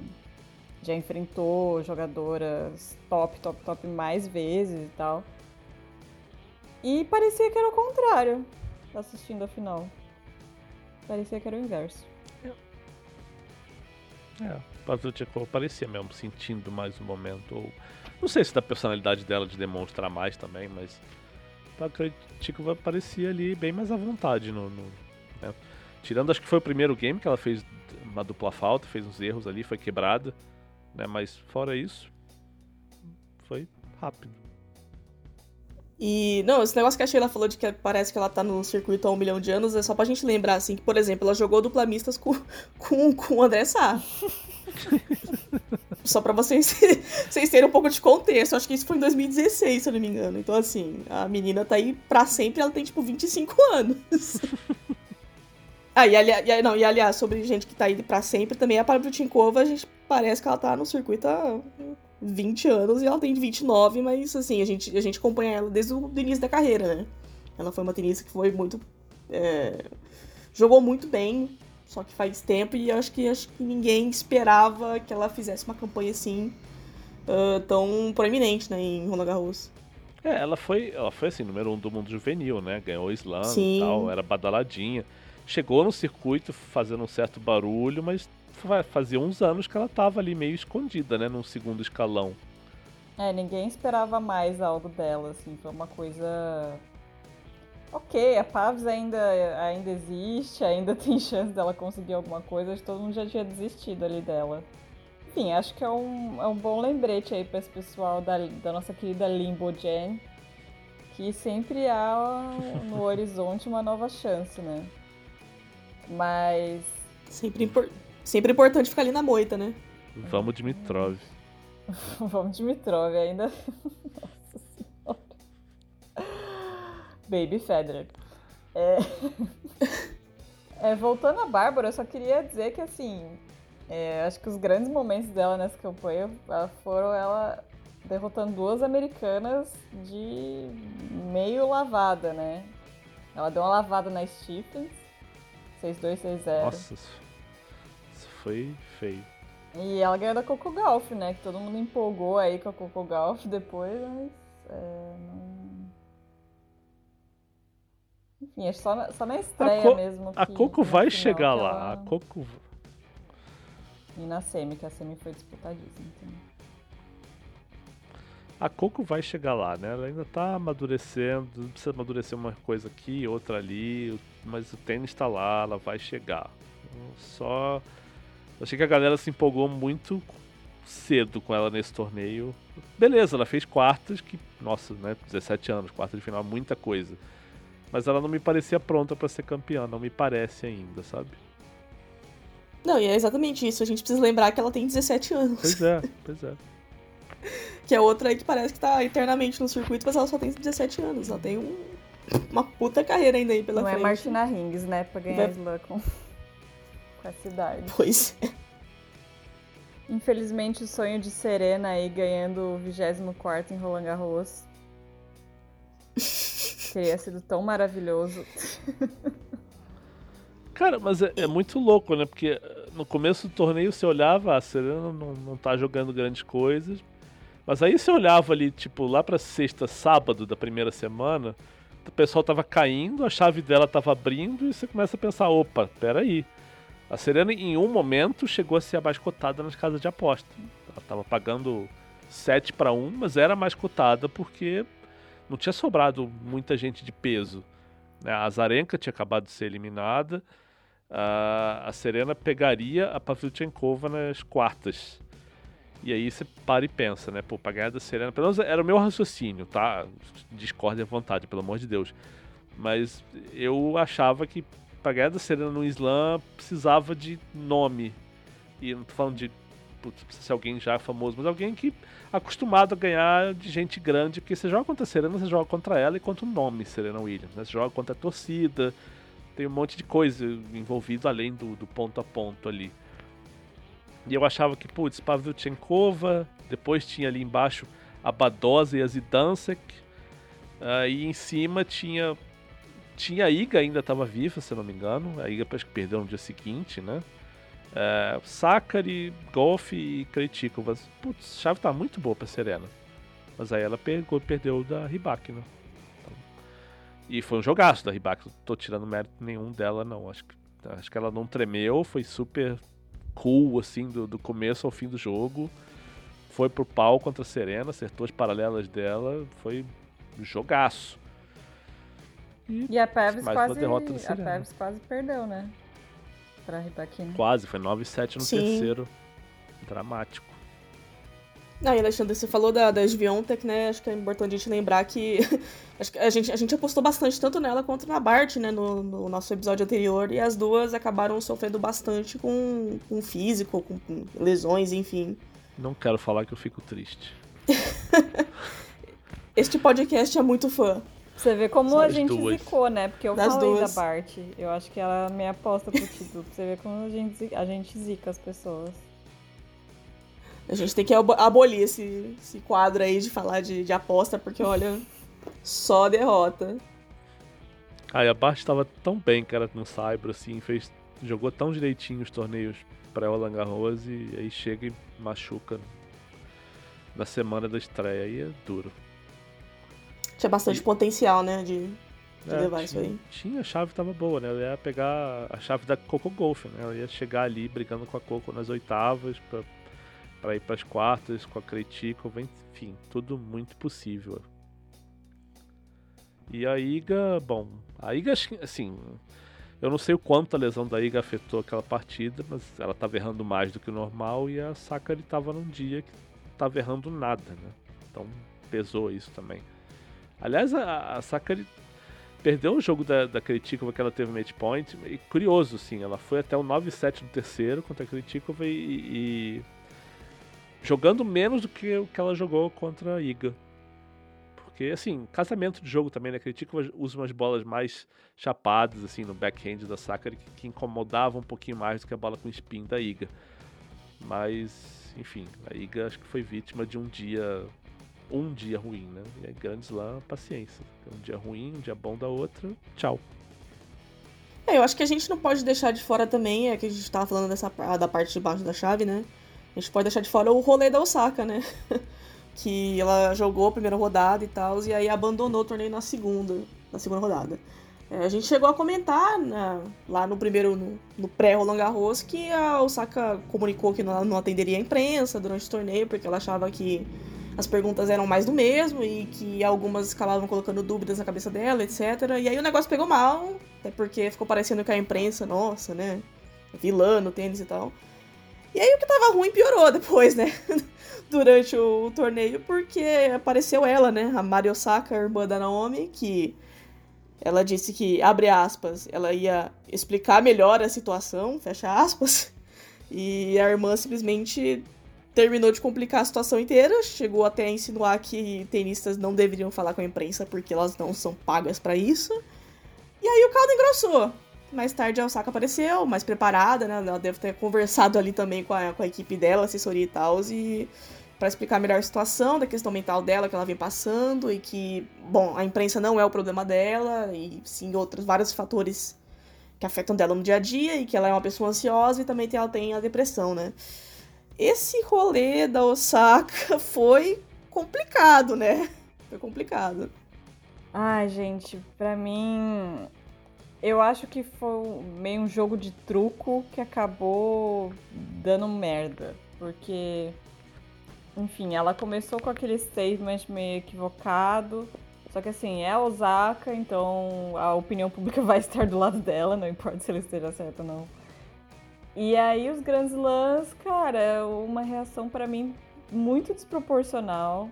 Já enfrentou jogadoras top, top, top mais vezes e tal. E parecia que era o contrário, assistindo a final. Parecia que era o inverso. É, Pazutikova parecia mesmo sentindo mais um momento. Ou... Não sei se da personalidade dela de demonstrar mais também, mas Pazutikova parecia ali bem mais à vontade no. no né? Tirando, acho que foi o primeiro game que ela fez uma dupla falta, fez uns erros ali, foi quebrada. Né? Mas fora isso, foi rápido. E, não, esse negócio que a Sheila falou de que parece que ela tá no circuito há um milhão de anos, é só pra gente lembrar, assim, que, por exemplo, ela jogou dupla mistas com, com, com o André Sá. só pra vocês, vocês terem um pouco de contexto. Acho que isso foi em 2016, se eu não me engano. Então, assim, a menina tá aí pra sempre, ela tem, tipo, 25 anos. ah, e, ali, e, não, e aliás, sobre gente que tá aí pra sempre, também a Pablo Tinkova, a gente parece que ela tá no circuito há 20 anos e ela tem 29, mas assim, a gente, a gente acompanha ela desde o início da carreira, né? Ela foi uma tenista que foi muito. É, jogou muito bem, só que faz tempo e acho que, acho que ninguém esperava que ela fizesse uma campanha assim uh, tão proeminente, né, em Roland Garros. É, ela foi, ela foi assim, número um do mundo juvenil, né? Ganhou o slam e tal, era badaladinha. Chegou no circuito fazendo um certo barulho, mas fazia uns anos que ela tava ali meio escondida, né? Num segundo escalão. É, ninguém esperava mais algo dela, assim, foi uma coisa. Ok, a Pavs ainda, ainda existe, ainda tem chance dela conseguir alguma coisa, acho que todo mundo já tinha desistido ali dela. Enfim, acho que é um, é um bom lembrete aí para esse pessoal da, da nossa querida Limbo Gen, que sempre há no horizonte uma nova chance, né? Mas. Sempre importante Sempre importante ficar ali na moita, né? Vamos Dimitrov. Vamos Dimitrov ainda. Baby Federer. É... é... voltando a Bárbara, eu só queria dizer que assim. É, acho que os grandes momentos dela nessa campanha foram ela derrotando duas americanas de meio lavada, né? Ela deu uma lavada na Stephens. 6-2, 6-0. Nossa, foi feio. E ela ganhou da Coco Golf, né? Que todo mundo empolgou aí com a Coco Golf depois, mas. É, não... Enfim, é só na, só na estreia Co mesmo. a Coco vai chegar lá. Ela... A Coco. E na Semi, que a Semi foi disputadíssima. A Coco vai chegar lá, né? Ela ainda tá amadurecendo, precisa amadurecer uma coisa aqui, outra ali, mas o tênis tá lá, ela vai chegar. Só eu achei que a galera se empolgou muito cedo com ela nesse torneio. Beleza, ela fez quartas, que, nossa, né, 17 anos, quarta de final, muita coisa. Mas ela não me parecia pronta para ser campeã, não me parece ainda, sabe? Não, e é exatamente isso. A gente precisa lembrar que ela tem 17 anos. Pois é, pois é. que é outra aí que parece que tá eternamente no circuito, mas ela só tem 17 anos. Ela tem um, uma puta carreira ainda aí pela não frente. Não é Martina Hingis, né, pra ganhar Vai... slam com com a cidade. Pois é. Infelizmente, o sonho de Serena aí ganhando o 24 em Roland Garros teria sido tão maravilhoso. Cara, mas é, é, muito louco, né? Porque eh, no começo do torneio você olhava, ah, a Serena não, não tá jogando grandes coisas. Mas aí você olhava ali, tipo, lá pra sexta, sábado da primeira semana, o pessoal tava caindo, a chave dela tava abrindo e você começa a pensar, opa, peraí. aí a Serena, em um momento, chegou a ser a mais cotada nas casas de aposta. Ela estava pagando 7 para 1, mas era mais cotada porque não tinha sobrado muita gente de peso. Né? A Zarenka tinha acabado de ser eliminada. a, a Serena pegaria a Pavlyuchenkova nas quartas. E aí você para e pensa, né? Pô, pra ganhar da Serena. Pelo menos era o meu raciocínio, tá? Discorde à vontade, pelo amor de Deus. Mas eu achava que pra ganhar da Serena no slam precisava de nome. E não tô falando de putz, precisa ser alguém já famoso, mas alguém que acostumado a ganhar de gente grande, porque você joga contra a Serena, você joga contra ela e contra o nome Serena Williams, né? Você joga contra a torcida, tem um monte de coisa envolvido além do, do ponto a ponto ali. E eu achava que, putz, Pavlyuchenkova, depois tinha ali embaixo a Badosa e a Zidansek, e em cima tinha tinha a Iga ainda estava viva, se não me engano. A Iga parece que perdeu no dia seguinte, né? É, Sakari, Golf e Krejcikova. Putz, a chave tá muito boa pra Serena. Mas aí ela pegou, perdeu da Ribak, né? Então, e foi um jogaço da Ribak. Não tô tirando mérito nenhum dela, não. Acho que, acho que ela não tremeu, foi super cool, assim, do, do começo ao fim do jogo. Foi pro pau contra a Serena, acertou as paralelas dela. Foi um jogaço. E, e a Pevs quase, a Pevs quase perdeu, né? Pra. Quase, foi 9-7 no Sim. terceiro. Dramático. Não, e Alexandre, você falou da, da Sviontek, né? Acho que é importante a gente lembrar que, acho que a, gente, a gente apostou bastante tanto nela quanto na Bart, né? No, no nosso episódio anterior. E as duas acabaram sofrendo bastante com, com físico, com, com lesões, enfim. Não quero falar que eu fico triste. este podcast é muito fã. Você vê como a gente duas. zicou, né? Porque eu das falei duas. da Bart. Eu acho que ela é minha aposta pro título. Pra você ver como a gente, a gente zica as pessoas. A gente tem que abolir esse, esse quadro aí de falar de, de aposta, porque olha, só derrota. Ah, e a Bart estava tão bem, cara, no Cyber, assim, fez, jogou tão direitinho os torneios pré-Roland Garros e aí chega e machuca na semana da estreia. Aí é duro. Tinha bastante e... potencial, né, de, de é, levar isso aí. Tinha, a chave tava boa, né? Ela ia pegar a chave da Coco Golf, né? Ela ia chegar ali brigando com a Coco nas oitavas pra, pra ir pras quartas com a Kretikova, enfim, tudo muito possível. E a Iga, bom, a Iga, assim, eu não sei o quanto a lesão da Iga afetou aquela partida, mas ela tava errando mais do que o normal e a Sakari tava num dia que tava errando nada, né? Então pesou isso também. Aliás, a, a Sakari perdeu o jogo da, da Kritikova que ela teve match point. E curioso, sim, ela foi até o 9-7 no terceiro contra a Kritikova e, e, jogando menos do que o que ela jogou contra a Iga. Porque, assim, casamento de jogo também, né? A Kritikova usa umas bolas mais chapadas, assim, no backhand da Sakari, que, que incomodavam um pouquinho mais do que a bola com spin da Iga. Mas, enfim, a Iga acho que foi vítima de um dia um dia ruim, né? E aí, Grand Slam, paciência. Um dia ruim, um dia bom da outra, tchau. É, eu acho que a gente não pode deixar de fora também, é que a gente tava falando dessa da parte de baixo da chave, né? A gente pode deixar de fora o rolê da Osaka, né? que ela jogou a primeira rodada e tal, e aí abandonou o torneio na segunda, na segunda rodada. É, a gente chegou a comentar né, lá no primeiro, no, no pré-Roland Garros, que a Osaka comunicou que não, não atenderia a imprensa durante o torneio, porque ela achava que as perguntas eram mais do mesmo e que algumas acabavam colocando dúvidas na cabeça dela, etc. E aí o negócio pegou mal, até porque ficou parecendo que a imprensa, nossa, né? Vilã no tênis e tal. E aí o que tava ruim piorou depois, né? Durante o, o, torneio, porque apareceu ela, né? A Mari Osaka, irmã da Naomi, que ela disse que, abre aspas, ela ia explicar melhor a situação, fecha aspas. E a irmã simplesmente terminou de complicar a situação inteira, chegou até a insinuar que tenistas não deveriam falar com a imprensa porque elas não são pagas para isso. E aí o caldo engrossou. Mais tarde a Osaka apareceu, mais preparada, né? Ela deve ter conversado ali também com a, com a equipe dela, assessoria e tal, e para explicar melhor a situação da questão mental dela que ela vem passando e que, bom, a imprensa não é o problema dela e sim outros vários fatores que afetam dela no dia a dia e que ela é uma pessoa ansiosa e também ela tem a depressão, né? Esse rolê da Osaka foi complicado, né? Foi complicado. Ai, gente, pra mim. Eu acho que foi meio um jogo de truco que acabou dando merda. Porque. Enfim, ela começou com aquele statement meio equivocado. Só que assim, é a Osaka, então a opinião pública vai estar do lado dela, não importa se ela esteja certa ou não. E aí os Grand Slams, cara, uma reação para mim muito desproporcional.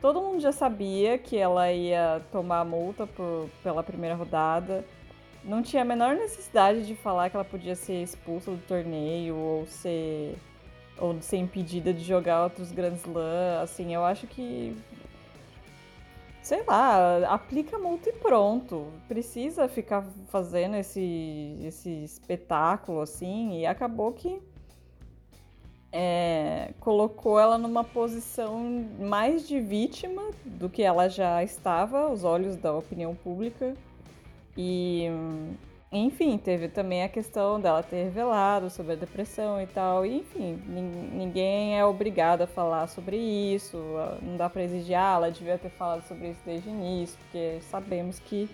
Todo mundo já sabia que ela ia tomar a multa por, pela primeira rodada. Não tinha a menor necessidade de falar que ela podia ser expulsa do torneio ou ser ou ser impedida de jogar outros Grand Slam. Assim, eu acho que sei lá, aplica multa e pronto. Precisa ficar fazendo esse, esse espetáculo assim, e acabou que é, colocou ela numa posição mais de vítima do que ela já estava aos olhos da opinião pública. E enfim, teve também a questão dela ter revelado sobre a depressão e tal. E, enfim, ninguém é obrigado a falar sobre isso. Não dá pra exigir, ah, ela devia ter falado sobre isso desde o início, porque sabemos que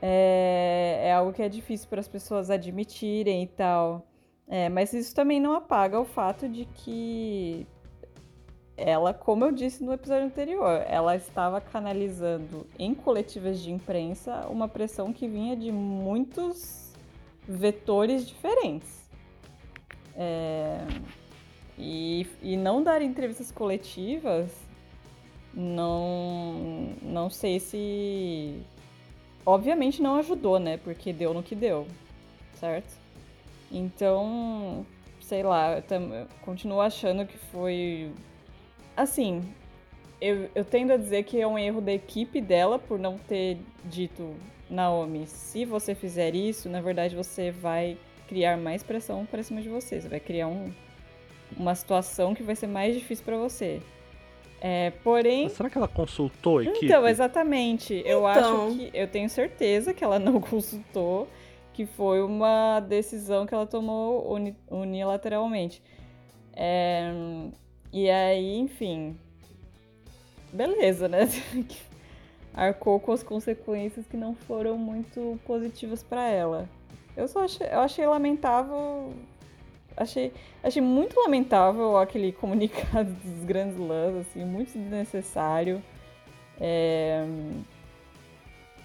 é, é algo que é difícil para as pessoas admitirem e tal. É, mas isso também não apaga o fato de que ela, como eu disse no episódio anterior, ela estava canalizando em coletivas de imprensa uma pressão que vinha de muitos vetores diferentes. É... E, e não dar entrevistas coletivas, não, não sei se. Obviamente não ajudou, né? Porque deu no que deu, certo? Então, sei lá, eu, continuo achando que foi Assim, eu, eu tendo a dizer que é um erro da equipe dela por não ter dito, Naomi, se você fizer isso, na verdade você vai criar mais pressão para cima de você. Você vai criar um, uma situação que vai ser mais difícil para você. É, porém. Mas será que ela consultou a equipe? Então, exatamente. Eu então... acho que. Eu tenho certeza que ela não consultou, que foi uma decisão que ela tomou uni, unilateralmente. É, e aí, enfim. Beleza, né? Arcou com as consequências que não foram muito positivas para ela. Eu só achei, eu achei lamentável. Achei, achei muito lamentável aquele comunicado dos grandes lãs, assim, muito desnecessário. É...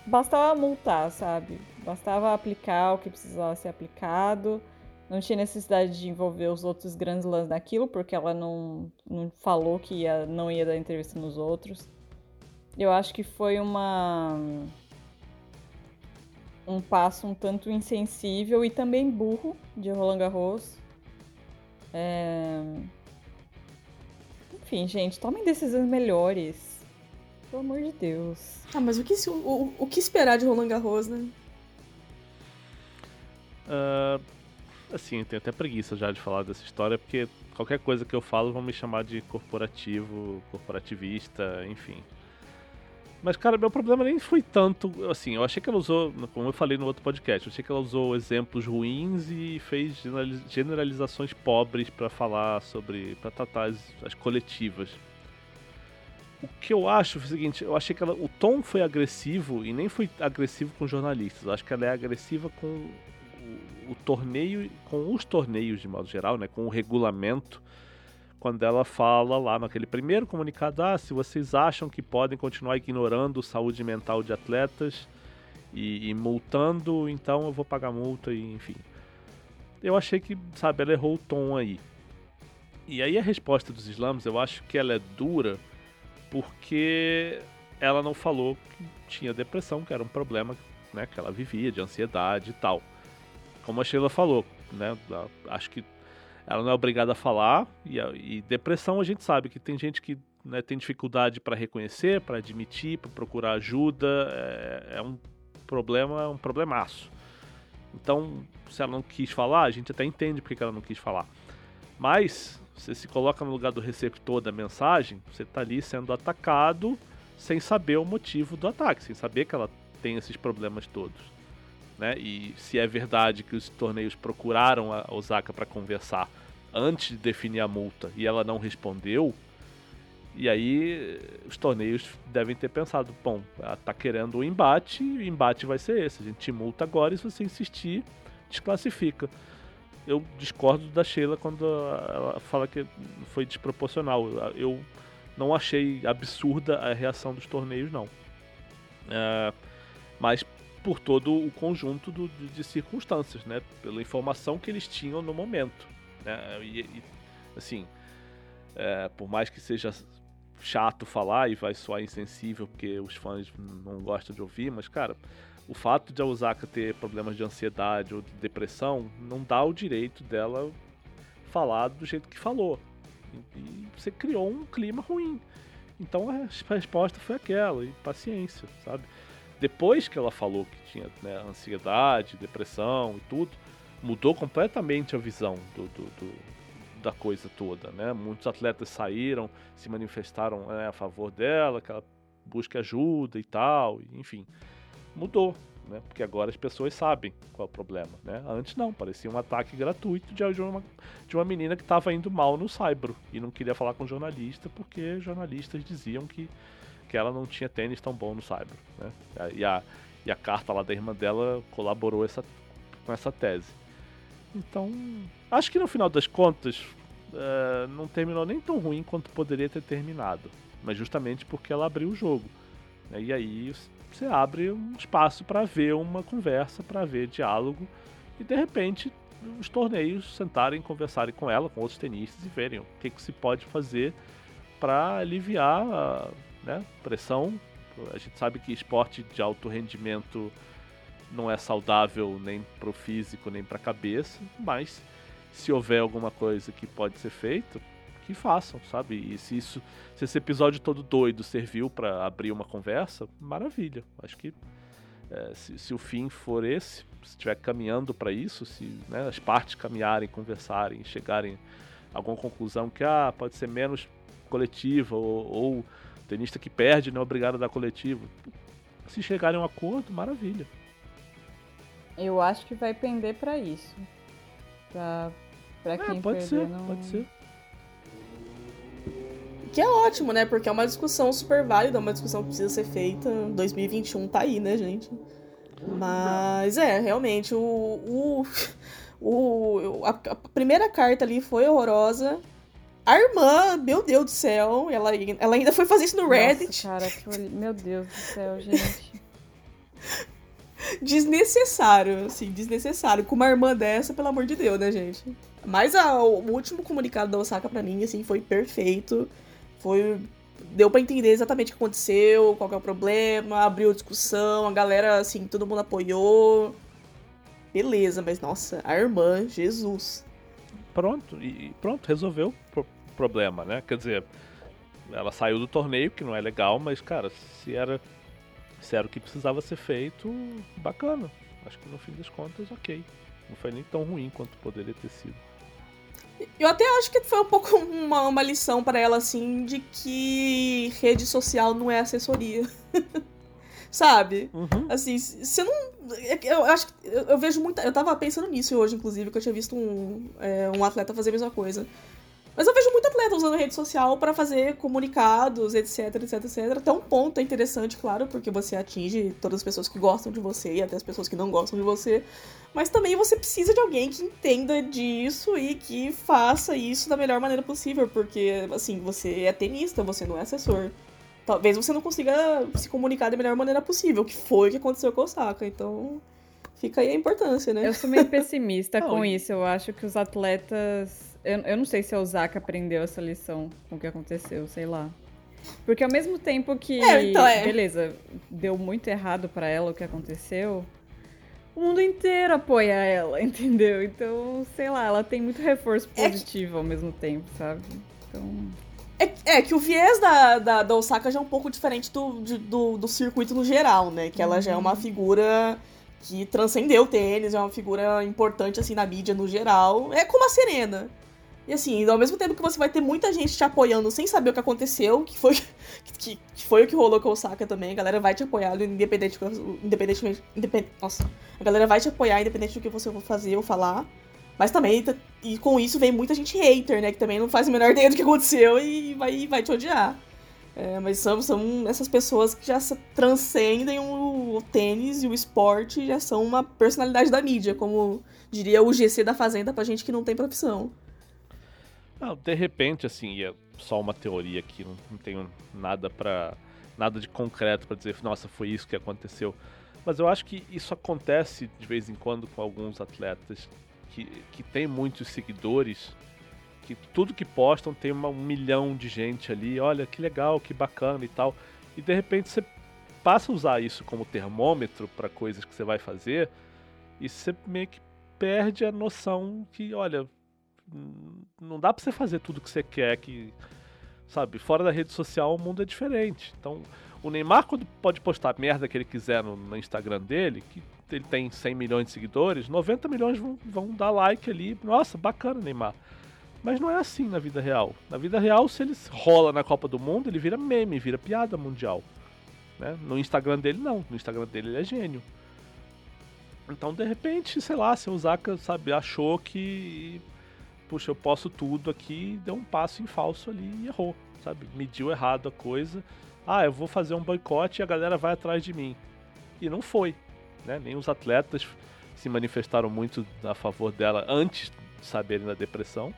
Bastava multar, sabe? Bastava aplicar o que precisava ser aplicado não tinha necessidade de envolver os outros grandes lãs naquilo, porque ela não, não falou que ia, não ia dar entrevista nos outros. Eu acho que foi uma um passo um tanto insensível e também burro de Roland Garros. É... Enfim, gente, tomem decisões melhores. Pelo amor de Deus. Ah, mas o que, o, o que esperar de Roland Garros, né? Uh, assim, tenho até preguiça já de falar dessa história, porque qualquer coisa que eu falo vão me chamar de corporativo, corporativista, enfim. Mas, cara, meu problema nem foi tanto. Assim, eu achei que ela usou, como eu falei no outro podcast, eu achei que ela usou exemplos ruins e fez generalizações pobres para falar sobre. para tratar as, as, coletivas. O que eu acho é o seguinte: eu achei que ela, o tom foi agressivo e nem foi agressivo com jornalistas. Eu acho que ela é agressiva com o, torneio, com os torneios de modo geral, né, com o regulamento, quando ela fala lá naquele primeiro comunicado, ah, se vocês acham que podem continuar ignorando saúde mental de atletas e, e multando, então eu vou pagar multa e enfim. Eu achei que, sabe, ela errou o tom aí. E aí a resposta dos islãs, eu acho que ela é dura porque ela não falou que tinha depressão, que era um problema né, que ela vivia, de ansiedade e tal como a Sheila falou, né? Acho que ela não é obrigada a falar e, e depressão a gente sabe que tem gente que né, tem dificuldade para reconhecer, para admitir, para procurar ajuda, é, é, um problema, é um problemaço. Então, se ela não quis falar, a gente até entende porque ela não quis falar. Mas você se coloca no lugar do receptor da mensagem, você está ali sendo atacado sem saber o motivo do ataque, sem saber que ela tem esses problemas todos né? E se é verdade que os torneios procuraram a Osaka para conversar antes de definir a multa e ela não respondeu, e aí os torneios devem ter pensado, bom, ela tá querendo o um embate, e o embate vai ser esse, a gente te multa agora e se você insistir, desclassifica. Eu discordo da Sheila quando ela fala que foi desproporcional. Eu não achei absurda a reação dos torneios, não. É, mas por todo o conjunto do, de, de, circunstâncias, né? Pela informação que eles tinham no momento. Né? E, e assim, é, por mais que seja chato falar e vai soar insensível porque os fãs não gostam de ouvir, mas cara, o fato de a Osaka ter problemas de ansiedade ou de depressão não dá o direito dela falar do jeito que falou. E, e você criou um clima ruim. Então a resposta foi aquela, e paciência, sabe? Depois que ela falou que tinha né, ansiedade, depressão e tudo, mudou completamente a visão do, do, do da coisa toda, né? Muitos atletas saíram, se manifestaram né, a favor dela, que ela busque ajuda e tal, enfim, mudou, né? Porque agora as pessoas sabem qual é o problema, né? Antes não, parecia um ataque gratuito de uma, de uma menina que estava indo mal no Saibro e não queria falar com jornalista porque jornalistas diziam que, que ela não tinha tênis tão bom no Saibro, né? E a, e a carta lá da irmã dela colaborou essa, com essa tese. Então, acho que no final das contas, uh, não terminou nem tão ruim quanto poderia ter terminado. Mas justamente porque ela abriu o jogo. Né? E aí você abre um espaço para ver uma conversa, para ver diálogo. E de repente os torneios sentarem, conversarem com ela, com outros tenistas e verem o que, que se pode fazer para aliviar né, pressão. A gente sabe que esporte de alto rendimento não é saudável nem para o físico nem para a cabeça, mas se houver alguma coisa que pode ser feito, que façam, sabe? E se isso, se esse episódio todo doido serviu para abrir uma conversa, maravilha. Acho que é, se, se, o fim for esse, se estiver caminhando para isso, se né, as partes caminharem, conversarem, chegarem a alguma conclusão que ah, pode ser menos coletiva ou, ou tenista que perde não é obrigado a dar coletivo. Se chegarem a um acordo, maravilha. Eu acho que vai pender para isso. Pra, pra é, quem pode ser, não... pode ser. Que é ótimo, né? Porque é uma discussão super válida, uma discussão que precisa ser feita. 2021 tá aí, né, gente? Mas é, realmente, o. o, o a, a primeira carta ali foi horrorosa. A irmã, meu Deus do céu, ela, ela ainda foi fazer isso no Reddit. Nossa, cara, que... meu Deus do céu, gente. desnecessário, assim, desnecessário. Com uma irmã dessa, pelo amor de Deus, né, gente? Mas a, o último comunicado da Osaka pra mim, assim, foi perfeito. Foi. Deu para entender exatamente o que aconteceu, qual que é o problema, abriu discussão, a galera, assim, todo mundo apoiou. Beleza, mas nossa, a irmã, Jesus. Pronto, e pronto, resolveu o problema, né? Quer dizer, ela saiu do torneio, que não é legal, mas, cara, se era se era o que precisava ser feito, bacana. Acho que no fim das contas, ok. Não foi nem tão ruim quanto poderia ter sido. Eu até acho que foi um pouco uma, uma lição para ela, assim, de que rede social não é assessoria. Sabe? Uhum. Assim, você não. Eu acho eu, eu, vejo muita. Eu tava pensando nisso hoje, inclusive, que eu tinha visto um, é, um atleta fazer a mesma coisa. Mas eu vejo muito atleta usando rede social para fazer comunicados, etc, etc, etc. Até um ponto é interessante, claro, porque você atinge todas as pessoas que gostam de você e até as pessoas que não gostam de você. Mas também você precisa de alguém que entenda disso e que faça isso da melhor maneira possível, porque, assim, você é tenista, você não é assessor. Talvez você não consiga se comunicar da melhor maneira possível, que foi o que aconteceu com o Osaka. Então, fica aí a importância, né? Eu sou meio pessimista com isso. Eu acho que os atletas eu, eu não sei se a Osaka aprendeu essa lição com o que aconteceu, sei lá. Porque ao mesmo tempo que. É, então é. Beleza, deu muito errado para ela o que aconteceu. O mundo inteiro apoia ela, entendeu? Então, sei lá, ela tem muito reforço positivo é ao mesmo tempo, sabe? Então. É, é, que o viés da, da, da, Osaka já é um pouco diferente do, do, do circuito no geral, né? Que ela uhum. já é uma uhum. figura que transcendeu o tênis, é uma figura importante, assim, na mídia no geral. É como a Serena. E assim, ao mesmo tempo que você vai ter muita gente te apoiando sem saber o que aconteceu, que foi, que, que foi o que rolou com o Osaka também, a galera vai te apoiar, independente, independentemente. Independ, nossa, a galera vai te apoiar independente do que você for fazer ou falar. Mas também, e com isso vem muita gente hater, né? Que também não faz a menor ideia do que aconteceu e vai, vai te odiar. É, mas são, são essas pessoas que já transcendem o, o tênis e o esporte, já são uma personalidade da mídia, como diria o GC da Fazenda pra gente que não tem profissão. Não, de repente, assim, é só uma teoria aqui, não, não tenho nada para nada de concreto para dizer, nossa, foi isso que aconteceu. Mas eu acho que isso acontece de vez em quando com alguns atletas que, que têm muitos seguidores, que tudo que postam tem uma, um milhão de gente ali, olha que legal, que bacana e tal. E de repente você passa a usar isso como termômetro para coisas que você vai fazer e você meio que perde a noção que, olha, não dá para você fazer tudo que você quer, que sabe, fora da rede social o mundo é diferente. Então, o Neymar quando pode postar a merda que ele quiser no, no, Instagram dele, que ele tem 100 milhões de seguidores, 90 milhões vão, vão dar like ali. Nossa, bacana, Neymar. Mas não é assim na vida real. Na vida real, se ele rola na Copa do Mundo, ele vira meme, vira piada mundial. Né? No Instagram dele, não. No Instagram dele, ele é gênio. Então, de repente, sei lá, se o Zaka, sabe, achou que puxa, eu posso tudo aqui, deu um passo em falso ali e errou, sabe? Mediu errado a coisa. Ah, eu vou fazer um boicote e a galera vai atrás de mim. E não foi, né? Nem os atletas se manifestaram muito a favor dela antes de saberem da depressão,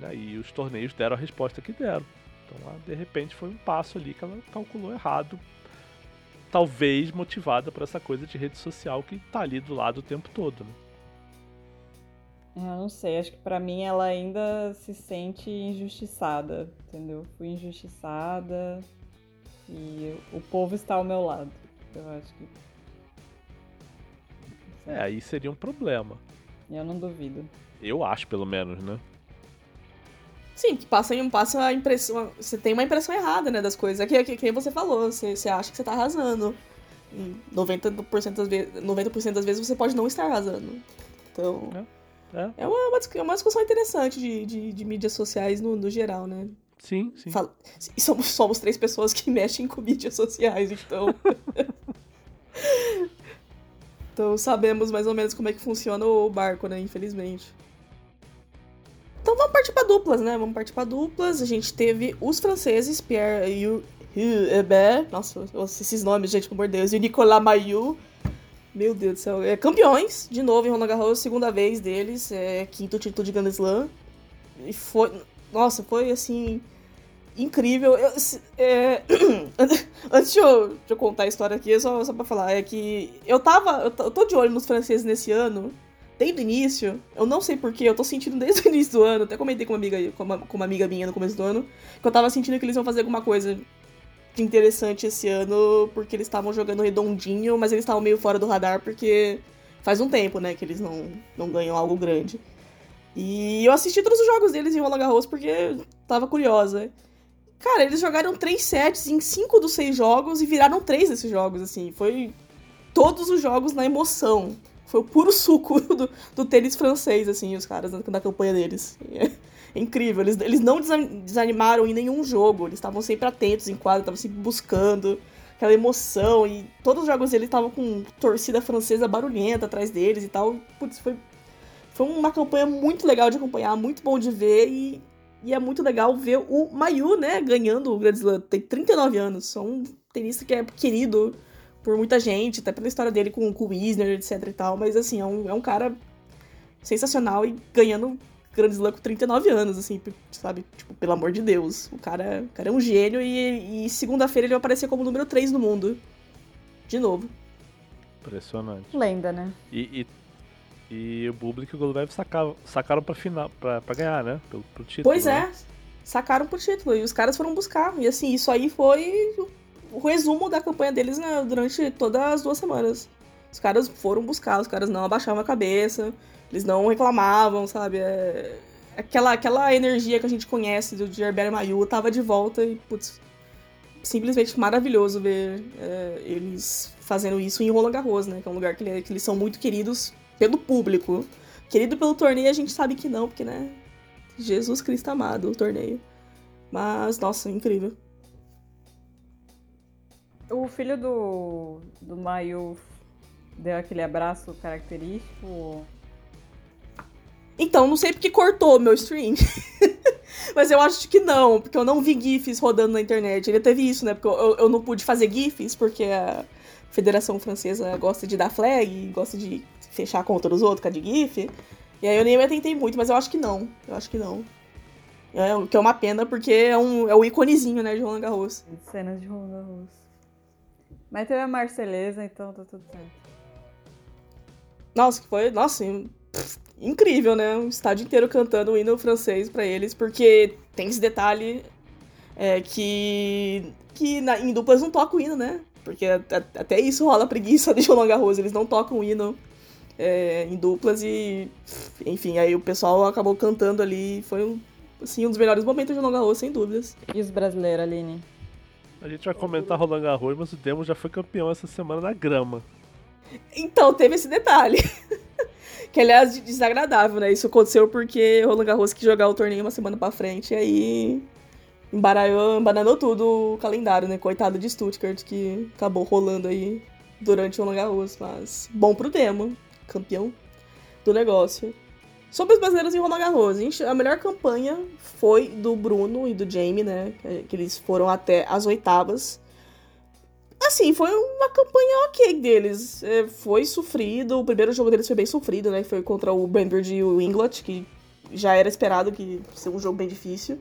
né? E os torneios deram a resposta que deram. Então, de repente, foi um passo ali que ela calculou errado, talvez motivada por essa coisa de rede social que tá ali do lado o tempo todo, né? Eu não sei, acho que para mim ela ainda se sente injustiçada, entendeu? Fui injustiçada e o povo está ao meu lado. Eu acho que. É, aí seria um problema. Eu não duvido. Eu acho, pelo menos, né? Sim, que passa, passa a impressão. Você tem uma impressão errada, né, das coisas. É que, que, que você falou, você, você acha que você tá arrasando. E 90% das, vezes, 90 das vezes você pode não estar arrasando. Então. É. É, é uma, uma, uma discussão interessante de, de, de mídias sociais no, no geral, né? Sim, sim. Fala, somos, somos três pessoas que mexem com mídias sociais, então. então sabemos mais ou menos como é que funciona o barco, né? Infelizmente. Então vamos partir para duplas, né? Vamos partir para duplas. A gente teve os franceses, Pierre e Hubert. Nossa, esses nomes, gente, pelo amor de Deus. E o Nicolas Mailloux meu Deus do céu. É, campeões, de novo, em Roland Garros, segunda vez deles, é, quinto título de Grand Slam. E foi. Nossa, foi assim. Incrível. Eu, é, antes de eu, de eu, contar a história aqui, só, só pra falar, é que eu tava. Eu, eu tô de olho nos franceses nesse ano, desde o início. Eu não sei porquê, eu tô sentindo desde o início do ano. Até comentei com uma amiga, com uma, com uma amiga minha no começo do ano, que eu tava sentindo que eles iam fazer alguma coisa interessante esse ano, porque eles estavam jogando redondinho, mas eles estavam meio fora do radar, porque faz um tempo, né, que eles não, não ganham algo grande. E eu assisti todos os jogos deles em Roland Garros porque tava curiosa. Cara, eles jogaram três sets em cinco dos seis jogos e viraram três desses jogos, assim. Foi todos os jogos na emoção. Foi o puro suco do, do tênis francês, assim, os caras na, na campanha deles. É incrível. Eles, eles não desanimaram em nenhum jogo. Eles estavam sempre atentos em quadro, estavam sempre buscando aquela emoção. E todos os jogos deles estavam com torcida francesa barulhenta atrás deles e tal. Putz, foi, foi uma campanha muito legal de acompanhar, muito bom de ver. E, e é muito legal ver o Mayu, né, ganhando o Grand Slam. Tem 39 anos. Só um tenista que é querido por muita gente, até pela história dele com, com o Wisner, etc e tal. Mas assim, é um, é um cara sensacional e ganhando Grand Slam com 39 anos, assim, sabe? Tipo, pelo amor de Deus. O cara, o cara é um gênio e, e segunda-feira ele vai aparecer como número 3 no mundo. De novo. Impressionante. Lenda, né? E, e, e o Bublik e o Golubev sacaram, sacaram pra, final, pra, pra ganhar, né? Pelo, pro título. Pois né? é. Sacaram pro título. E os caras foram buscar. E assim, isso aí foi o resumo da campanha deles né, durante todas as duas semanas. Os caras foram buscar, os caras não abaixavam a cabeça. Eles não reclamavam, sabe? É... Aquela, aquela energia que a gente conhece do Gerbert Mayu tava de volta e, putz, simplesmente maravilhoso ver é, eles fazendo isso em Roland Garros, né? Que é um lugar que, que eles são muito queridos pelo público. Querido pelo torneio, a gente sabe que não, porque, né? Jesus Cristo amado, o torneio. Mas, nossa, incrível. O filho do, do Mayu deu aquele abraço característico então, não sei porque cortou meu stream. Mas eu acho que não, porque eu não vi GIFs rodando na internet. Ele teve isso, né? Porque eu, eu não pude fazer GIFs, porque a Federação Francesa gosta de dar flag, gosta de fechar a conta dos outros com a de GIF. E aí eu nem me atentei muito, mas eu acho que não. Eu acho que não. É, que é uma pena, porque é, um, é o iconezinho, né, de Roland Garros. Cenas de Roland Garros. Mas teve a Marceleza, então tá tudo certo. Nossa, que foi, nossa, incrível, né? O estádio inteiro cantando o hino francês para eles, porque tem esse detalhe é, que, que na, em duplas não toca o hino, né? Porque até isso rola preguiça de Roland Garros, eles não tocam o hino é, em duplas e, enfim, aí o pessoal acabou cantando ali, foi um, assim, um dos melhores momentos de Roland Garros, sem dúvidas. E os brasileiros, Aline? A gente vai comentar Roland Garros, mas o Demo já foi campeão essa semana na grama. Então, teve esse detalhe. que aliás, desagradável, né? Isso aconteceu porque Roland Garros quis jogar o torneio uma semana pra frente, e aí embaralhou, embananou tudo o calendário, né? Coitado de Stuttgart, que acabou rolando aí durante o Roland Garros, mas bom pro Demo, campeão do negócio. Sobre os brasileiros em Roland Garros, a melhor campanha foi do Bruno e do Jamie, né? Que eles foram até as oitavas. Assim, foi uma campanha ok deles. É, foi sofrido. O primeiro jogo deles foi bem sofrido, né? Foi contra o Bamberg e o Inglet, que já era esperado que fosse um jogo bem difícil.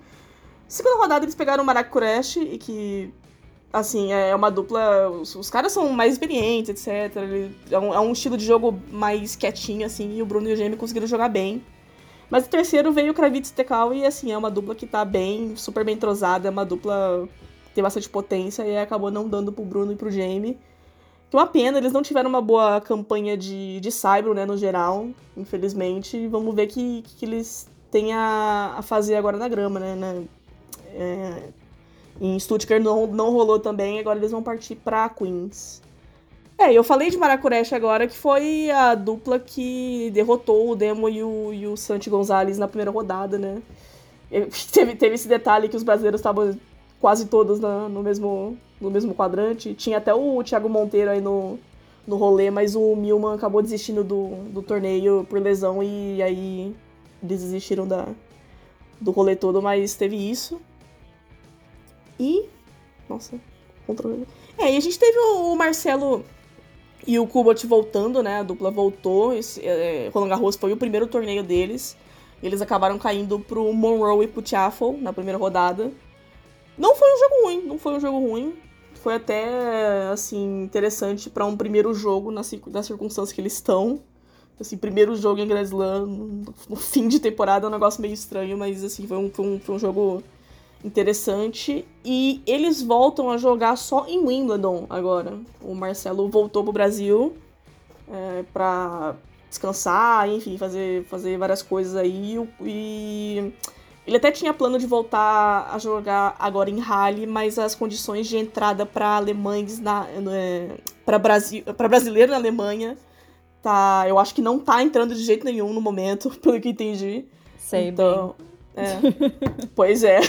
Segunda rodada eles pegaram o Marak Kuresh e que, assim, é uma dupla. Os, os caras são mais experientes, etc. É um, é um, estilo de jogo mais quietinho, assim, e o Bruno e o Jamie conseguiram jogar bem. Mas o terceiro veio o Kravitz Tekal e, assim, é uma dupla que tá bem, super bem entrosada, é uma dupla tem bastante potência e acabou não dando pro Bruno e pro Jamie. Que é uma pena, eles não tiveram uma boa campanha de, de Cyber, né, no geral, infelizmente. Vamos ver que, que eles têm a, a fazer agora na grama, né? É, em Stuttgart não, não rolou também, agora eles vão partir pra Queens. É, eu falei de Maracuresh agora, que foi a dupla que derrotou o Demo e o, e o Santi Gonzalez na primeira rodada, né? Teve, teve esse detalhe que os brasileiros estavam quase todos na, no, mesmo, no mesmo quadrante. Tinha até o Thiago Monteiro aí no, no rolê, mas o Milman acabou desistindo do, do torneio por lesão e aí eles desistiram da, do rolê todo, mas teve isso. E. Nossa, controle. É, e a gente teve o Marcelo e o Kubot voltando, né? A dupla voltou. Esse, é, Roland Garros foi o primeiro torneio deles. Eles acabaram caindo pro Monroe e pro Chaffel na primeira rodada. Não foi um jogo ruim, não foi um jogo ruim. Foi até, assim, interessante para um primeiro jogo nas, nas circunstâncias que eles estão. Assim, primeiro jogo em Grand Slam, no fim de temporada é um negócio meio estranho, mas, assim, foi um, foi um, foi um jogo interessante. E eles voltam a jogar só em Wimbledon agora. O Marcelo voltou pro Brasil é, pra descansar, enfim, fazer, fazer várias coisas aí. E ele até tinha plano de voltar a jogar agora em Halle, mas as condições de entrada para alemães na é, para Brasil, para brasileiro na Alemanha, tá, eu acho que não tá entrando de jeito nenhum no momento, pelo que entendi. Sei então, bem. É. pois é.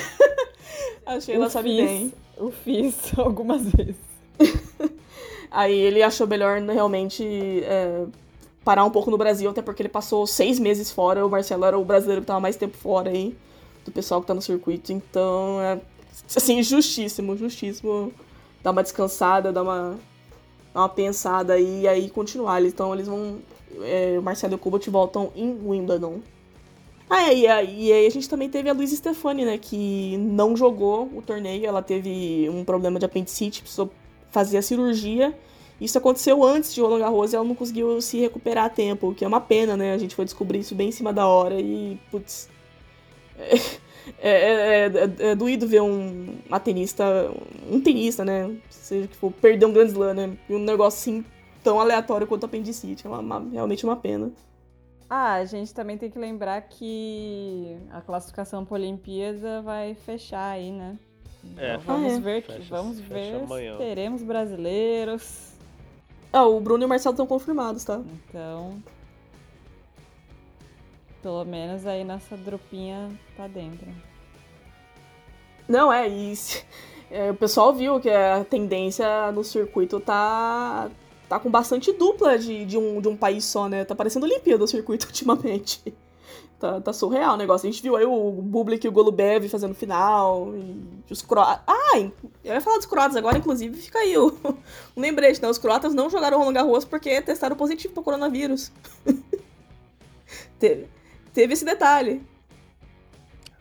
Achei ela sabe bem. Eu fiz algumas vezes. Aí ele achou melhor realmente é, parar um pouco no Brasil, até porque ele passou seis meses fora. O Marcelo era o brasileiro que tava mais tempo fora aí do pessoal que tá no circuito. Então, é assim, justíssimo, justíssimo dar uma descansada, dar uma, dar uma pensada aí, e aí continuar. Então eles vão. É, Marcelo e o Kubot voltam em Wimbledon. Ah, é, e, aí, e aí a gente também teve a Luísa Stefani, né? Que não jogou o torneio, ela teve um problema de apendicite, precisou fazer a cirurgia. Isso aconteceu antes de Roland Garros e ela não conseguiu se recuperar a tempo, o que é uma pena, né? A gente foi descobrir isso bem em cima da hora e, putz, é, é, é, é, doído ver um uma tenista, um tenista, né? Seja que for perder um grande slam, né? E um negócio assim tão aleatório quanto apendicite. É uma, uma, realmente uma pena. Ah, a gente também tem que lembrar que a classificação para a Olimpíada vai fechar aí, né? É. Então vamos ah, é. ver, fecha, vamos ver teremos brasileiros. Ah, o Bruno e o Marcelo estão confirmados, tá? Então, pelo menos aí nossa dropinha tá dentro. Não, é, isso. É, o pessoal viu que a tendência no circuito tá, tá com bastante dupla de, de, um, de um país só, né? Tá parecendo Olimpíada o circuito ultimamente. Tá, tá surreal o negócio. A gente viu aí o Bublik e o Golubev fazendo final. Os croatas. Ah, eu ia falar dos croatas agora, inclusive, fica aí o, lembrete, né? Os croatas não jogaram Roland Garros porque testaram positivo pro coronavírus. Teve. Teve esse detalhe.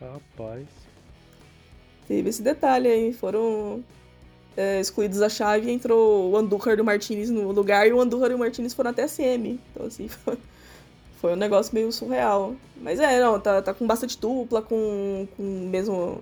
Rapaz. Teve esse detalhe aí. Foram. é, excluídos da chave, entrou o Andújar e o Martinez no lugar e o Andújar e o Martinez foram até a semi. Então, assim, foi, foi um negócio meio surreal. Mas é, não, tá, tá com bastante dupla, com, com mesmo,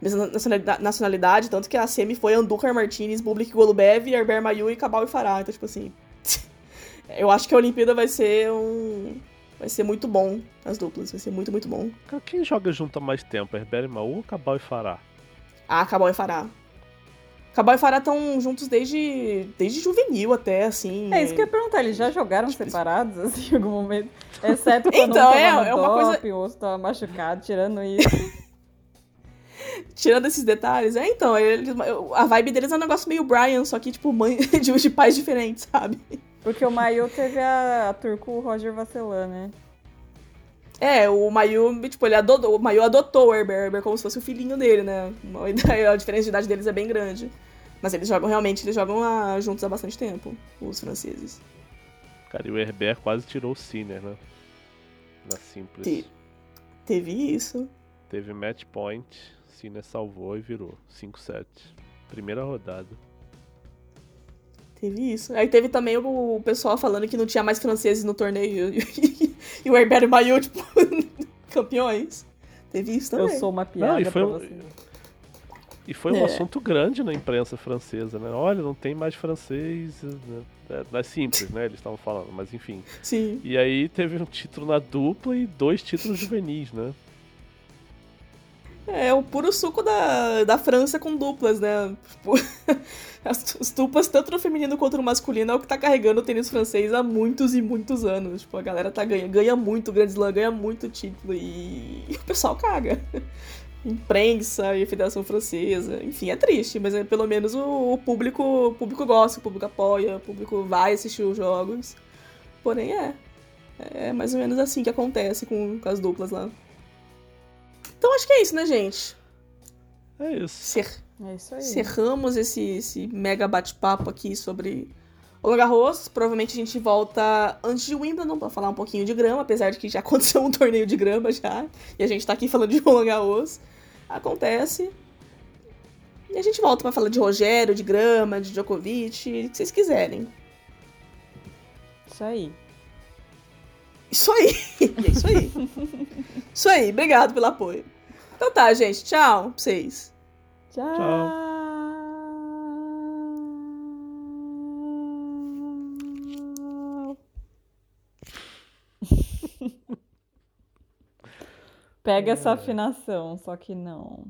mesma nacionalidade, tanto que a semi foi Andújar, Martinez, Bublik Golubev, Herber Mayu e Cabal e Farah. Então, tipo assim, eu acho que a Olimpíada vai ser um... Vai ser muito bom, as duplas, vai ser muito, muito bom. Cara, quem joga junto há mais tempo? Herbert Maú ou Cabal e Fará? Ah, Cabal e Fará. Cabal e Fará estão juntos desde, desde juvenil até, assim. É isso que eu ia perguntar, eles já jogaram separados, assim, em algum momento? Exceto quando Então, um tava é- no é uma doping, coisa- o outro tava machucado, tirando isso. Tirando esses detalhes, é então, eles- a vibe deles é um negócio meio Brian, só que, tipo, mãe de, de pais diferentes, sabe? Porque o Mayu teve a, a tour com o Roger Vasselan, né? É, o Mayu, tipo, ele adotou, o Mayu adotou o Herber, Herber como se fosse o filhinho dele, né? A diferença de idade deles é bem grande. Mas eles jogam, realmente, eles jogam lá juntos há bastante tempo, os franceses. Cara, e o Herbert quase tirou o Sinner, né? Na simples. Te- Teve isso. Teve match point, Sinner salvou e virou 5-7. Primeira rodada. Teve isso. Aí teve também o pessoal falando que não tinha mais franceses no torneio. E o Herbert e o Mayu, tipo, campeões. Teve isso Eu também. sou uma piada Não, e foi, pra um- você. e foi um É. assunto grande na imprensa francesa, né? Olha, não tem mais francês. Né? É, é simples, né? Eles estavam falando, mas enfim. Sim. E aí teve um título na dupla e dois títulos juvenis, né? É o puro suco da, da França com duplas, né? Tipo, as, as duplas, tanto no feminino quanto no masculino, é o que tá carregando o tênis francês há muitos e muitos anos. Tipo, a galera tá ganha, ganha muito Grand Slam, ganha muito título e, e o pessoal caga. Imprensa e Federação Francesa, enfim, é triste, mas é, pelo menos o, o público o público gosta, o público apoia, o público vai assistir os jogos. Porém, é. É mais ou menos assim que acontece com, com as duplas lá. Então acho que é isso, né, gente? É isso. Cer- É isso aí. Cerramos esse, esse mega bate-papo aqui sobre o Roland Garros. Provavelmente a gente volta antes de Wimbledon pra falar um pouquinho de grama, apesar de que já aconteceu um torneio de grama já. E a gente tá aqui falando de Roland Garros. Acontece. E a gente volta pra falar de Rogério, de grama, de Djokovic, o que vocês quiserem. Isso aí. Isso aí. E é isso aí. isso aí. Obrigado pelo apoio. Então tá, gente. Tchau pra vocês. Tchau. Pega essa afinação, só que não.